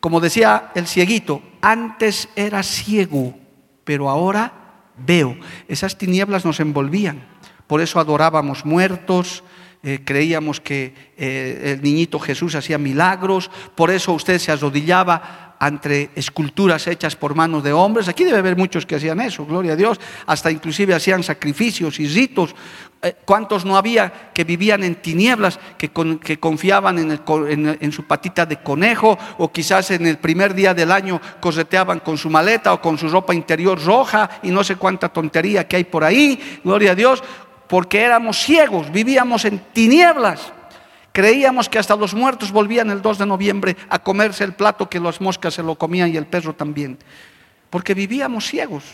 como decía el cieguito, antes era ciego pero ahora veo. Esas tinieblas nos envolvían. Por eso adorábamos muertos, eh, creíamos que eh, el niñito Jesús hacía milagros, por eso usted se arrodillaba ante esculturas hechas por manos de hombres. Aquí debe haber muchos que hacían eso, gloria a Dios. Hasta inclusive hacían sacrificios y ritos. Eh, ¿Cuántos no había que vivían en tinieblas, que, confiaban en, en, su patita de conejo o quizás en el primer día del año correteaban con su maleta o con su ropa interior roja y no sé cuánta tontería que hay por ahí, gloria a Dios, porque éramos ciegos, vivíamos en tinieblas. Creíamos que hasta los muertos volvían el 2 de noviembre a comerse el plato que las moscas se lo comían y el perro también, porque vivíamos ciegos.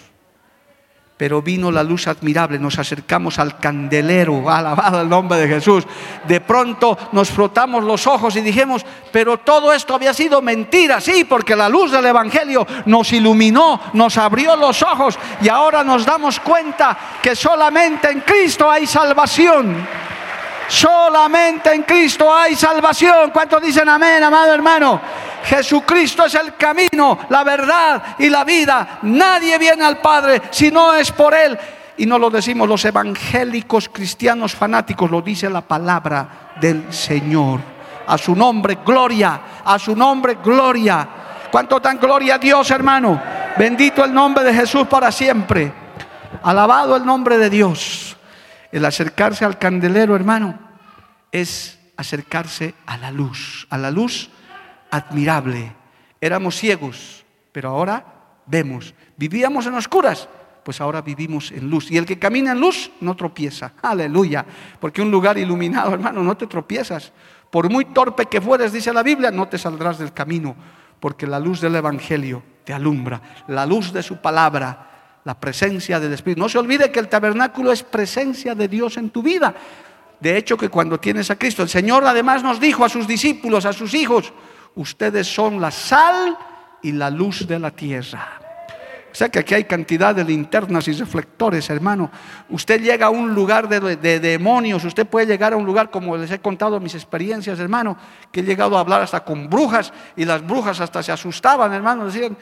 Pero vino la luz admirable, nos acercamos al candelero, alabado el nombre de Jesús. De pronto nos frotamos los ojos y dijimos, pero todo esto había sido mentira, sí, porque la luz del Evangelio nos iluminó, nos abrió los ojos y ahora nos damos cuenta que solamente en Cristo hay salvación. Solamente en Cristo hay salvación. ¿Cuántos dicen amén, amado hermano? Jesucristo es el camino, la verdad y la vida. Nadie viene al Padre si no es por Él. Y no lo decimos los evangélicos cristianos fanáticos, lo dice la palabra del Señor. A su nombre, gloria. A su nombre, gloria. ¿Cuánto dan gloria a Dios, hermano? Bendito el nombre de Jesús para siempre. Alabado el nombre de Dios. El acercarse al candelero, hermano, es acercarse a la luz. A la luz admirable. Éramos ciegos, pero ahora vemos. Vivíamos en oscuras, pues ahora vivimos en luz. Y el que camina en luz no tropieza. Aleluya. Porque un lugar iluminado, hermano, no te tropiezas. Por muy torpe que fueres, dice la Biblia, no te saldrás del camino. Porque la luz del Evangelio te alumbra. La luz de su palabra, la presencia del Espíritu. No se olvide que el tabernáculo es presencia de Dios en tu vida. De hecho, que cuando tienes a Cristo, el Señor además nos dijo a sus discípulos, a sus hijos, ustedes son la sal y la luz de la tierra. O sea que aquí hay cantidad de linternas y reflectores, hermano. Usted llega a un lugar de, demonios, usted puede llegar a un lugar, como les he contado mis experiencias, hermano, que he llegado a hablar hasta con brujas y las brujas hasta se asustaban, hermano, decían,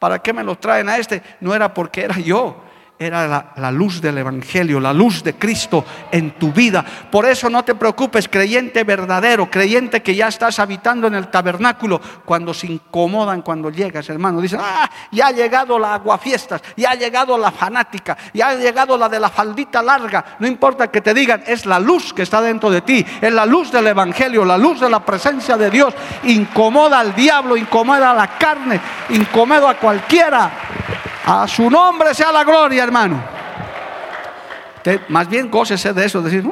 ¿para qué me lo traen a este? No era porque era yo, era la, luz del Evangelio, la luz de Cristo en tu vida. Por eso no te preocupes, creyente verdadero, creyente que ya estás habitando en el tabernáculo, cuando se incomodan cuando llegas, hermano. Dicen, ah, ya ha llegado la aguafiestas, ya ha llegado la fanática, ya ha llegado la de la faldita larga. No importa que te digan, es la luz que está dentro de ti, es la luz del Evangelio, la luz de la presencia de Dios. Incomoda al diablo, incomoda a la carne, incomoda a cualquiera. A su nombre sea la gloria, hermano. Más bien gócese de eso, decir,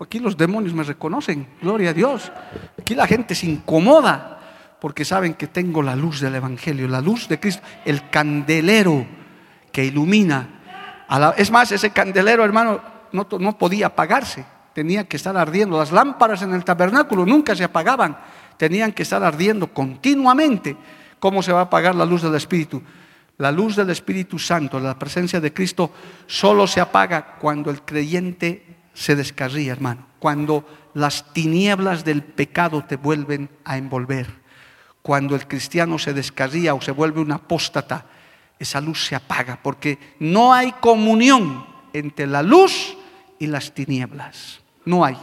aquí los demonios me reconocen, gloria a Dios. Aquí la gente se incomoda porque saben que tengo la luz del Evangelio, la luz de Cristo, el candelero que ilumina. es más, ese candelero, hermano, no, no podía apagarse, tenía que estar ardiendo. Las lámparas en el tabernáculo nunca se apagaban, tenían que estar ardiendo continuamente. ¿Cómo se va a apagar la luz del Espíritu? La luz del Espíritu Santo, la presencia de Cristo, solo se apaga cuando el creyente se descarría, hermano. Cuando las tinieblas del pecado te vuelven a envolver. Cuando el cristiano se descarría o se vuelve un apóstata, esa luz se apaga porque no hay comunión entre la luz y las tinieblas. No hay.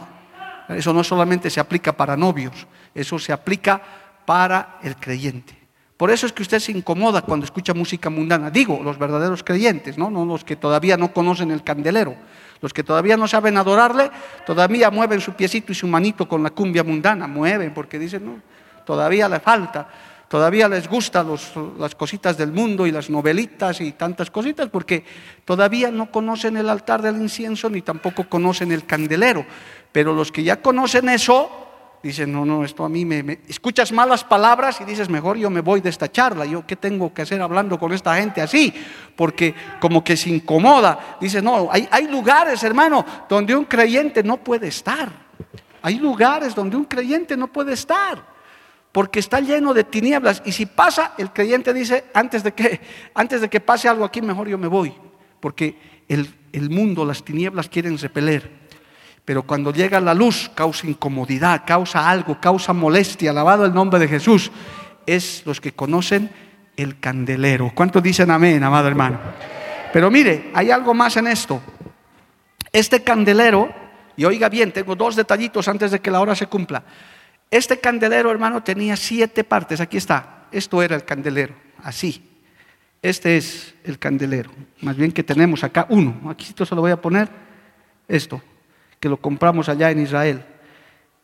Eso no solamente se aplica para novios, eso se aplica para el creyente. Por eso es que usted se incomoda cuando escucha música mundana. Digo, los verdaderos creyentes, ¿no? no los que todavía no conocen el candelero. Los que todavía no saben adorarle, todavía mueven su piecito y su manito con la cumbia mundana. Mueven porque dicen, no, todavía le falta. Todavía les gustan las cositas del mundo y las novelitas y tantas cositas porque todavía no conocen el altar del incienso ni tampoco conocen el candelero. Pero los que ya conocen eso, Dicen, no, no, esto a mí me, Escuchas malas palabras y dices, mejor yo me voy de esta charla. ¿Yo qué tengo que hacer hablando con esta gente así? Porque como que se incomoda. Dices, no, hay, hay lugares, hermano, donde un creyente no puede estar. Hay lugares donde un creyente no puede estar. Porque está lleno de tinieblas. Y si pasa, el creyente dice, antes de que, antes de que pase algo aquí, mejor yo me voy. Porque el, el mundo, las tinieblas quieren repeler. Pero cuando llega la luz causa incomodidad, causa algo, causa molestia. Alabado el nombre de Jesús. Es los que conocen el candelero. ¿Cuántos dicen amén, amado hermano? Pero mire, hay algo más en esto. Este candelero, y oiga bien, tengo dos detallitos antes de que la hora se cumpla. Este candelero, hermano, tenía siete partes. Aquí está. Esto era el candelero. Así. Este es el candelero. Más bien que tenemos acá uno. Aquí se lo voy a poner. Esto que lo compramos allá en Israel.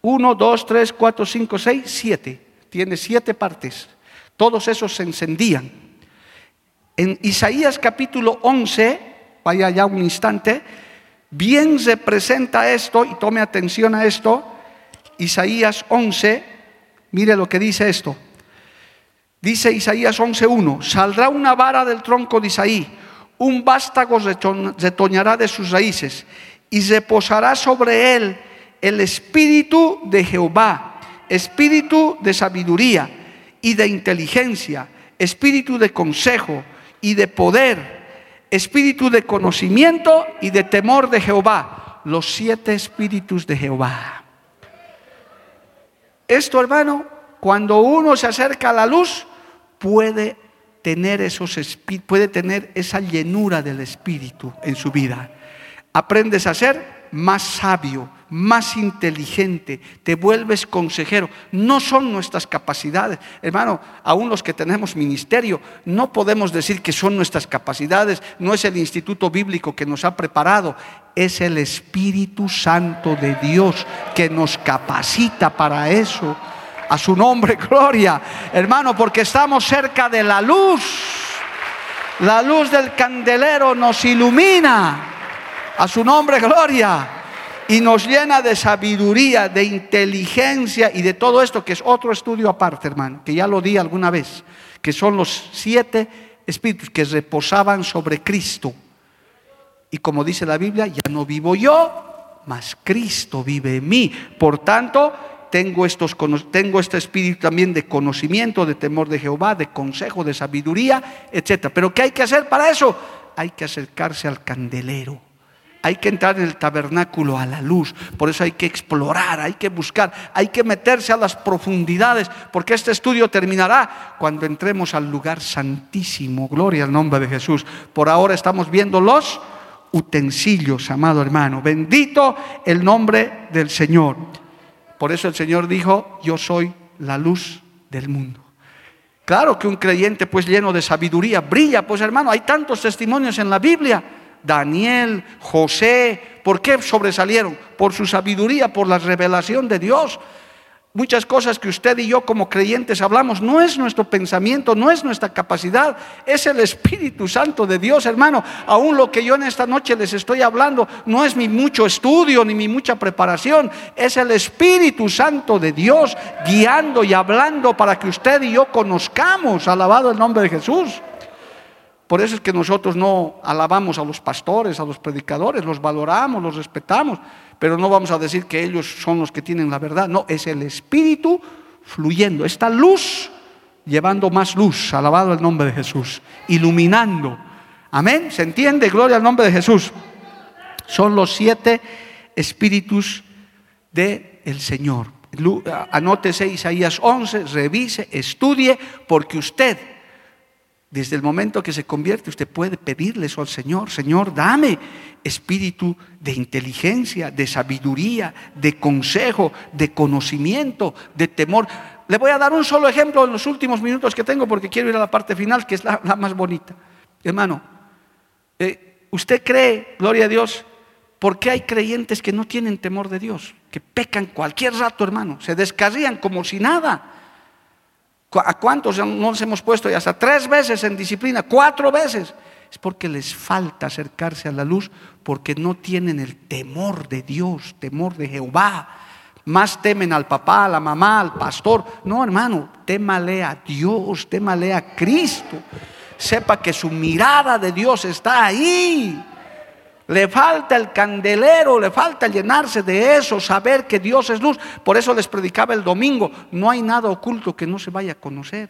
Uno, dos, tres, cuatro, cinco, seis, siete. Tiene siete partes. Todos esos se encendían. En Isaías capítulo 11, vaya allá un instante, bien se presenta esto, y tome atención a esto, Isaías 11, mire lo que dice esto. Dice Isaías 11.1, saldrá una vara del tronco de Isaí, un vástago retoñará de sus raíces, y reposará sobre él el espíritu de Jehová, espíritu de sabiduría y de inteligencia, espíritu de consejo y de poder, espíritu de conocimiento y de temor de Jehová, los siete espíritus de Jehová. Esto, hermano, cuando uno se acerca a la luz, puede tener esos puede tener esa llenura del espíritu en su vida aprendes a ser más sabio, más inteligente, te vuelves consejero. No son nuestras capacidades. Hermano, aún los que tenemos ministerio, no podemos decir que son nuestras capacidades, no es el instituto bíblico que nos ha preparado, es el Espíritu Santo de Dios que nos capacita para eso. A su nombre, gloria, hermano, porque estamos cerca de la luz. La luz del candelero nos ilumina. A su nombre, gloria. Y nos llena de sabiduría, de inteligencia y de todo esto, que es otro estudio aparte, hermano, que ya lo di alguna vez, que son los siete espíritus que reposaban sobre Cristo. Y como dice la Biblia, ya no vivo yo, mas Cristo vive en mí. Por tanto, tengo, estos, tengo este espíritu también de conocimiento, de temor de Jehová, de consejo, de sabiduría, etc. Pero ¿qué hay que hacer para eso? Hay que acercarse al candelero hay que entrar en el tabernáculo a la luz. Por eso hay que explorar, hay que buscar, hay que meterse a las profundidades, porque este estudio terminará cuando entremos al lugar santísimo. Gloria al nombre de Jesús. Por ahora estamos viendo los utensilios, amado hermano. Bendito el nombre del Señor. Por eso el Señor dijo, yo soy la luz del mundo. Claro que un creyente pues lleno de sabiduría brilla, pues hermano, hay tantos testimonios en la Biblia Daniel, José, ¿por qué sobresalieron? Por su sabiduría, por la revelación de Dios. muchas cosas que usted y yo como creyentes hablamos, no es nuestro pensamiento, no es nuestra capacidad, es el Espíritu Santo de Dios, hermano. Aún lo que yo en esta noche les estoy hablando no es mi mucho estudio ni mi mucha preparación, es el Espíritu Santo de Dios guiando y hablando para que usted y yo conozcamos, alabado el nombre de Jesús. Por eso es que nosotros no alabamos a los pastores, a los predicadores, los valoramos, los respetamos, pero no vamos a decir que ellos son los que tienen la verdad. No, es el Espíritu fluyendo, esta luz llevando más luz, alabado el nombre de Jesús, iluminando. Amén, ¿se entiende? Gloria al nombre de Jesús. Son los siete espíritus del el Señor. Anótese Isaías 11, revise, estudie, porque usted desde el momento que se convierte, usted puede pedirle eso al Señor. Señor, dame espíritu de inteligencia, de sabiduría, de consejo, de conocimiento, de temor. Le voy a dar un solo ejemplo en los últimos minutos que tengo porque quiero ir a la parte final, que es la, más bonita. Hermano, eh, ¿usted cree, gloria a Dios, por qué hay creyentes que no tienen temor de Dios? Que pecan cualquier rato, hermano, se descarrían como si nada. ¿A cuántos nos hemos puesto y hasta tres veces en disciplina? Cuatro veces. Es porque les falta acercarse a la luz, porque no tienen el temor de Dios, temor de Jehová. Más temen al papá, a la mamá, al pastor. No, hermano, témale a Dios, témale a Cristo. Sepa que su mirada de Dios está ahí. Le falta el candelero, le falta llenarse de eso, saber que Dios es luz. Por eso les predicaba el domingo, no hay nada oculto que no se vaya a conocer.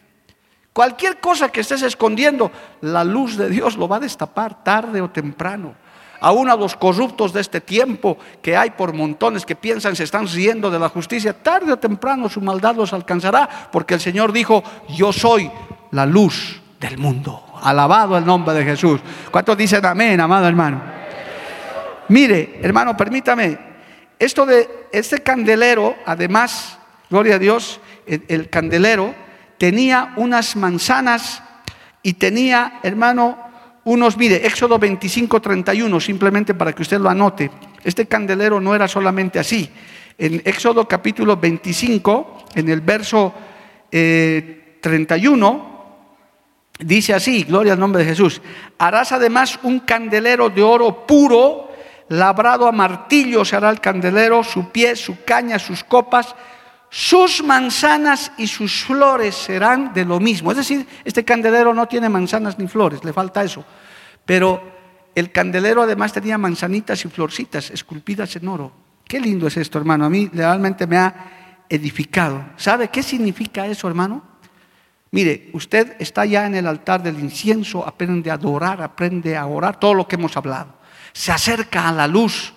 Cualquier cosa que estés escondiendo, la luz de Dios lo va a destapar tarde o temprano. Aún a los corruptos de este tiempo que hay por montones que piensan se están riendo de la justicia, tarde o temprano su maldad los alcanzará, porque el Señor dijo, yo soy la luz del mundo. Alabado el nombre de Jesús. ¿Cuántos dicen amén, amado hermano? Mire, hermano, permítame, esto de este candelero, además, gloria a Dios, el, candelero tenía unas manzanas y tenía, hermano, unos, mire, Éxodo 25, 31, simplemente para que usted lo anote. Este candelero no era solamente así. En Éxodo capítulo 25, en el verso 31, eh, dice así, gloria al nombre de Jesús, harás además un candelero de oro puro labrado a martillo será el candelero, su pie, su caña, sus copas, sus manzanas y sus flores serán de lo mismo. Es decir, este candelero no tiene manzanas ni flores, le falta eso. Pero el candelero además tenía manzanitas y florcitas esculpidas en oro. Qué lindo es esto, hermano. A mí realmente me ha edificado. ¿Sabe qué significa eso, hermano? Mire, usted está ya en el altar del incienso, aprende a adorar, aprende a orar, todo lo que hemos hablado se acerca a la luz,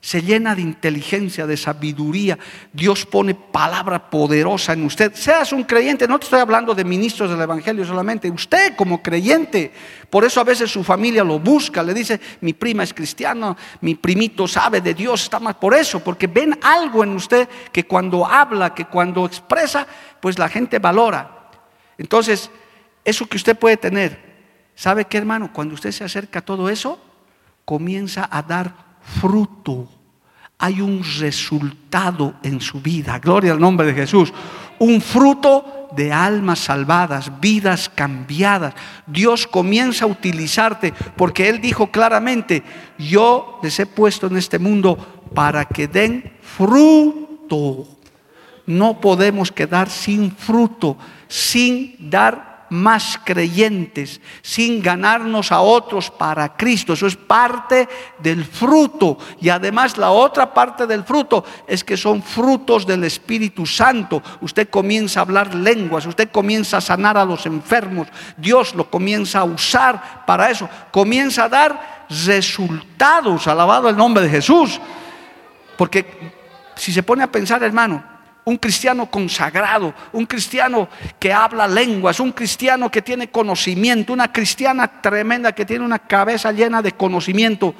se llena de inteligencia, de sabiduría. Dios pone palabra poderosa en usted. Seas un creyente, no te estoy hablando de ministros del Evangelio solamente, usted como creyente. Por eso a veces su familia lo busca, le dice, mi prima es cristiana, mi primito sabe de Dios, está más por eso, porque ven algo en usted que cuando habla, que cuando expresa, pues la gente valora. Entonces, eso que usted puede tener, ¿sabe qué hermano? Cuando usted se acerca a todo eso, comienza a dar fruto. Hay un resultado en su vida. Gloria al nombre de Jesús. Un fruto de almas salvadas, vidas cambiadas. Dios comienza a utilizarte porque Él dijo claramente, yo les he puesto en este mundo para que den fruto. No podemos quedar sin fruto, sin dar más creyentes, sin ganarnos a otros para Cristo. Eso es parte del fruto. Y además la otra parte del fruto es que son frutos del Espíritu Santo. Usted comienza a hablar lenguas, usted comienza a sanar a los enfermos. Dios lo comienza a usar para eso. Comienza a dar resultados. Alabado el nombre de Jesús. Porque si se pone a pensar, hermano, un cristiano consagrado, un cristiano que habla lenguas, un cristiano que tiene conocimiento, una cristiana tremenda que tiene una cabeza llena de conocimiento.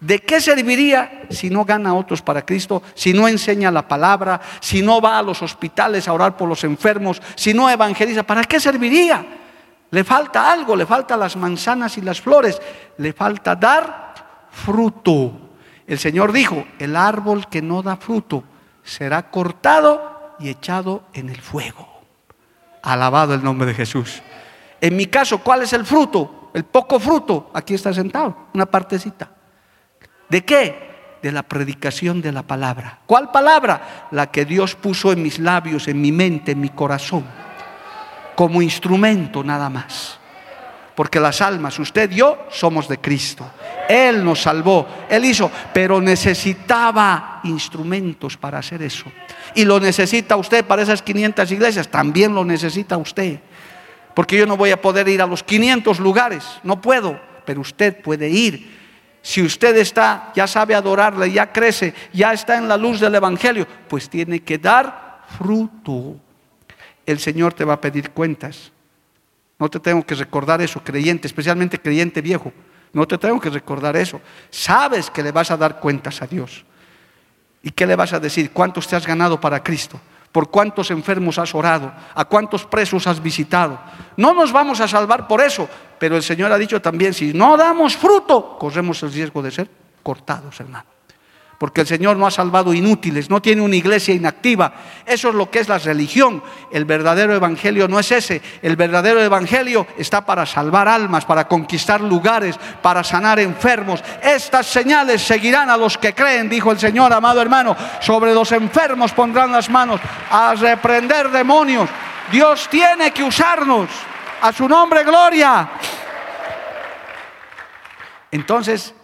¿De qué serviría si no gana a otros para Cristo, si no enseña la palabra, si no va a los hospitales a orar por los enfermos, si no evangeliza? ¿Para qué serviría? Le falta algo, le falta las manzanas y las flores, le falta dar fruto. El Señor dijo, el árbol que no da fruto será cortado y echado en el fuego. Alabado el nombre de Jesús. En mi caso, ¿cuál es el fruto? El poco fruto. Aquí está sentado, una partecita. ¿De qué? De la predicación de la palabra. ¿Cuál palabra? La que Dios puso en mis labios, en mi mente, en mi corazón. Como instrumento nada más. Porque las almas, usted y yo, somos de Cristo. Él nos salvó, Él hizo, pero necesitaba instrumentos para hacer eso. Y lo necesita usted para esas 500 iglesias, también lo necesita usted. Porque yo no voy a poder ir a los 500 lugares, no puedo, pero usted puede ir. Si usted está, ya sabe adorarle, ya crece, ya está en la luz del Evangelio, pues tiene que dar fruto. El Señor te va a pedir cuentas. No te tengo que recordar eso, creyente, especialmente creyente viejo. No te tengo que recordar eso. Sabes que le vas a dar cuentas a Dios. ¿Y qué le vas a decir? ¿Cuántos te has ganado para Cristo? ¿Por cuántos enfermos has orado? ¿A cuántos presos has visitado? No nos vamos a salvar por eso, pero el Señor ha dicho también, si no damos fruto, corremos el riesgo de ser cortados, hermano porque el Señor no ha salvado inútiles, no tiene una iglesia inactiva. Eso es lo que es la religión. El verdadero evangelio no es ese. El verdadero evangelio está para salvar almas, para conquistar lugares, para sanar enfermos. Estas señales seguirán a los que creen, dijo el Señor, amado hermano. Sobre los enfermos pondrán las manos a reprender demonios. Dios tiene que usarnos. A su nombre, gloria. Entonces,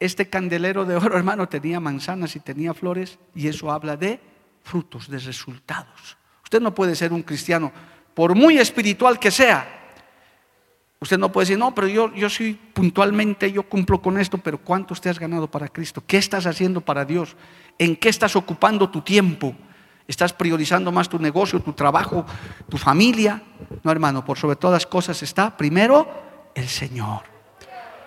este candelero de oro, hermano, tenía manzanas y tenía flores y eso habla de frutos, de resultados. Usted no puede ser un cristiano, por muy espiritual que sea. Usted no puede decir, no, pero yo, yo soy puntualmente, yo cumplo con esto, pero ¿cuánto usted has ganado para Cristo? ¿Qué estás haciendo para Dios? ¿En qué estás ocupando tu tiempo? ¿Estás priorizando más tu negocio, tu trabajo, tu familia? No, hermano, por sobre todas las cosas está primero el Señor.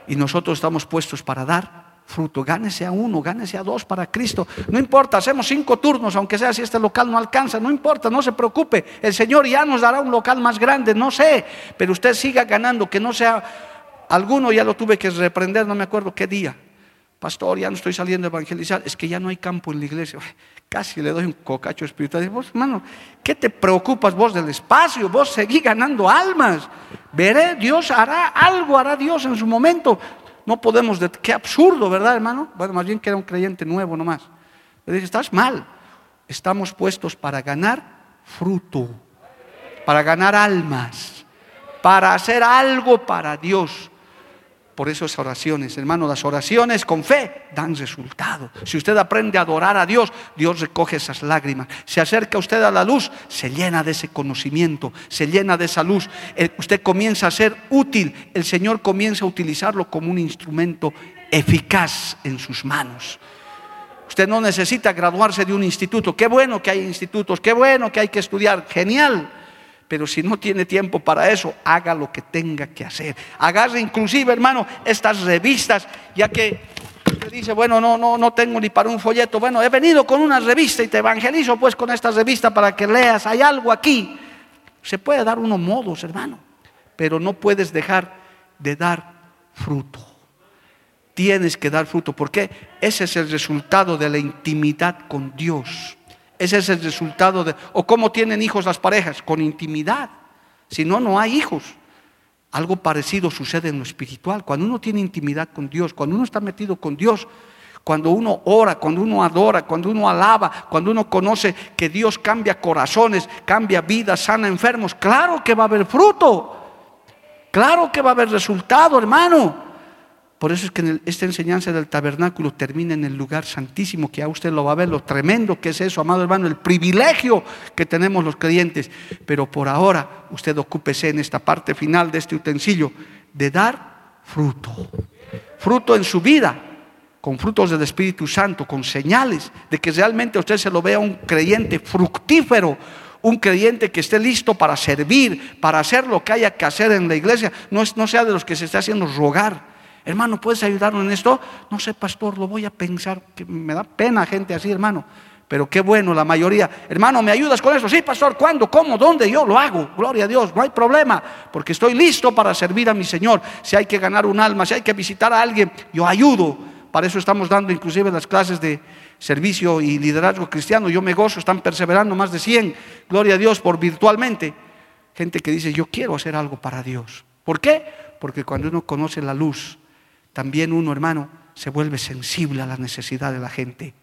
Y nosotros estamos puestos para dar fruto. Gánese a uno, gánese a dos para Cristo. No importa, hacemos cinco turnos, aunque sea si este local no alcanza, no importa, no se preocupe. El Señor ya nos dará un local más grande, no sé, pero usted siga ganando, que no sea alguno, ya lo tuve que reprender, no me acuerdo qué día. Pastor, ya no estoy saliendo a evangelizar, es que ya no hay campo en la iglesia. Casi le doy un cocacho espiritual. Vos, hermano, ¿qué te preocupas vos del espacio? Vos seguí ganando almas. Veré, Dios hará algo, hará Dios en su momento. No podemos, qué absurdo, ¿verdad, hermano? Bueno, más bien que era un creyente nuevo nomás. Le dije, estás mal. Estamos puestos para ganar fruto, para ganar almas, para hacer algo para Dios. Por eso esas oraciones, hermano, las oraciones con fe dan resultado. Si usted aprende a adorar a Dios, Dios recoge esas lágrimas. Se acerca usted a la luz, se llena de ese conocimiento, se llena de esa luz. Usted comienza a ser útil, el Señor comienza a utilizarlo como un instrumento eficaz en sus manos. Usted no necesita graduarse de un instituto. Qué bueno que hay institutos, qué bueno que hay que estudiar, genial. Pero si no tiene tiempo para eso, haga lo que tenga que hacer. Agarre inclusive, hermano, estas revistas, ya que usted dice, bueno, no, no, no tengo ni para un folleto. Bueno, he venido con una revista y te evangelizo pues con esta revista para que leas. Hay algo aquí. Se puede dar unos modos, hermano, pero no puedes dejar de dar fruto. Tienes que dar fruto, porque ese es el resultado de la intimidad con Dios. Ese es el resultado de... ¿O cómo tienen hijos las parejas? Con intimidad. Si no, no hay hijos. Algo parecido sucede en lo espiritual. Cuando uno tiene intimidad con Dios, cuando uno está metido con Dios, cuando uno ora, cuando uno adora, cuando uno alaba, cuando uno conoce que Dios cambia corazones, cambia vidas, sana enfermos, claro que va a haber fruto. Claro que va a haber resultado, hermano. Por eso es que esta enseñanza del tabernáculo termina en el lugar santísimo, que a usted lo va a ver, lo tremendo que es eso, amado hermano, el privilegio que tenemos los creyentes. Pero por ahora usted ocúpese en esta parte final de este utensilio de dar fruto. Fruto en su vida, con frutos del Espíritu Santo, con señales de que realmente usted se lo vea un creyente fructífero, un creyente que esté listo para servir, para hacer lo que haya que hacer en la iglesia, no, no sea de los que se está haciendo rogar Hermano, ¿puedes ayudarnos en esto? No sé, pastor, lo voy a pensar. Que me da pena gente así, hermano. Pero qué bueno, la mayoría. Hermano, ¿me ayudas con eso? Sí, pastor, ¿cuándo? ¿Cómo? ¿Dónde? Yo lo hago. Gloria a Dios, no hay problema. Porque estoy listo para servir a mi Señor. Si hay que ganar un alma, si hay que visitar a alguien, yo ayudo. Para eso estamos dando inclusive las clases de servicio y liderazgo cristiano. Yo me gozo, están perseverando más de 100, gloria a Dios, por virtualmente. Gente que dice, yo quiero hacer algo para Dios. ¿Por qué? Porque cuando uno conoce la luz, también uno, hermano, se vuelve sensible a la necesidad de la gente.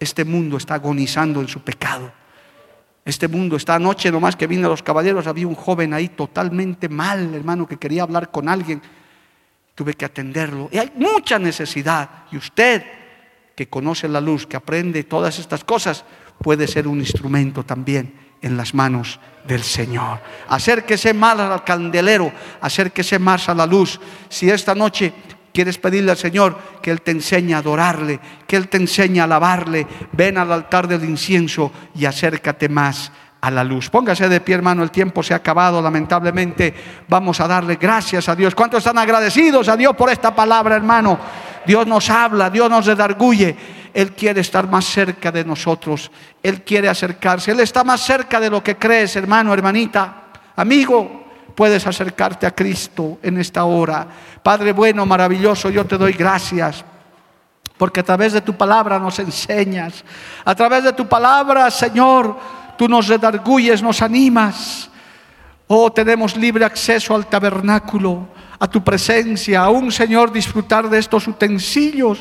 Este mundo está agonizando en su pecado. Este mundo está anoche nomás que vino a los caballeros, había un joven ahí totalmente mal, hermano, que quería hablar con alguien. Tuve que atenderlo. Y hay mucha necesidad. Y usted, que conoce la luz, que aprende todas estas cosas, puede ser un instrumento también en las manos del Señor. Acérquese más al candelero, acérquese más a la luz. Si esta noche quieres pedirle al Señor que Él te enseñe a adorarle, que Él te enseñe a alabarle, ven al altar del incienso y acércate más a la luz. Póngase de pie, hermano, el tiempo se ha acabado, lamentablemente. Vamos a darle gracias a Dios. ¿Cuántos están agradecidos a Dios por esta palabra, hermano? Dios nos habla, Dios nos redarguye. Él quiere estar más cerca de nosotros. Él quiere acercarse. Él está más cerca de lo que crees, hermano, hermanita, amigo puedes acercarte a Cristo en esta hora. Padre bueno, maravilloso, yo te doy gracias. Porque a través de tu palabra nos enseñas. A través de tu palabra, Señor, tú nos redarguyes, nos animas. Oh, tenemos libre acceso al tabernáculo, a tu presencia, aún, Señor, disfrutar de estos utensilios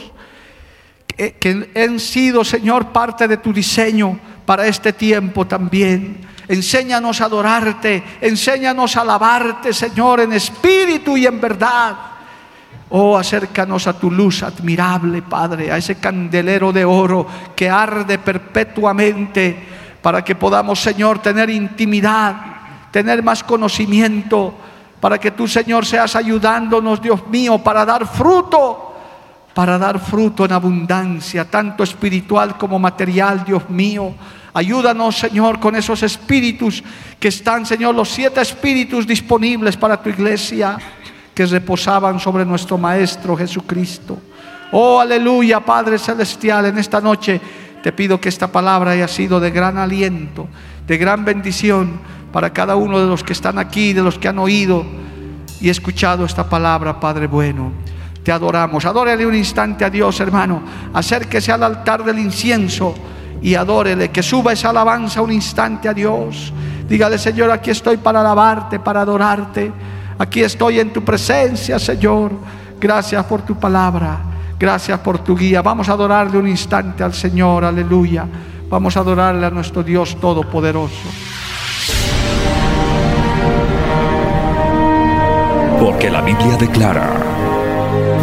que, que han sido, Señor, parte de tu diseño para este tiempo también. Enséñanos a adorarte, enséñanos a alabarte, Señor, en espíritu y en verdad. Oh, acércanos a tu luz admirable, Padre, a ese candelero de oro que arde perpetuamente para que podamos, Señor, tener intimidad, tener más conocimiento, para que tú, Señor, seas ayudándonos, Dios mío, para dar fruto, para dar fruto en abundancia, tanto espiritual como material, Dios mío. Ayúdanos, Señor, con esos espíritus que están, Señor, los siete espíritus disponibles para tu iglesia que reposaban sobre nuestro Maestro Jesucristo. Oh, aleluya, Padre Celestial, en esta noche te pido que esta palabra haya sido de gran aliento, de gran bendición para cada uno de los que están aquí, de los que han oído y escuchado esta palabra, Padre bueno. Te adoramos. Adórele un instante a Dios, hermano. Acérquese al altar del incienso y adórele, que suba esa alabanza un instante a Dios. Dígale, Señor, aquí estoy para alabarte, para adorarte. Aquí estoy en tu presencia, Señor. Gracias por tu palabra. Gracias por tu guía. Vamos a adorarle un instante al Señor. Aleluya. Vamos a adorarle a nuestro Dios Todopoderoso. Porque la Biblia declara,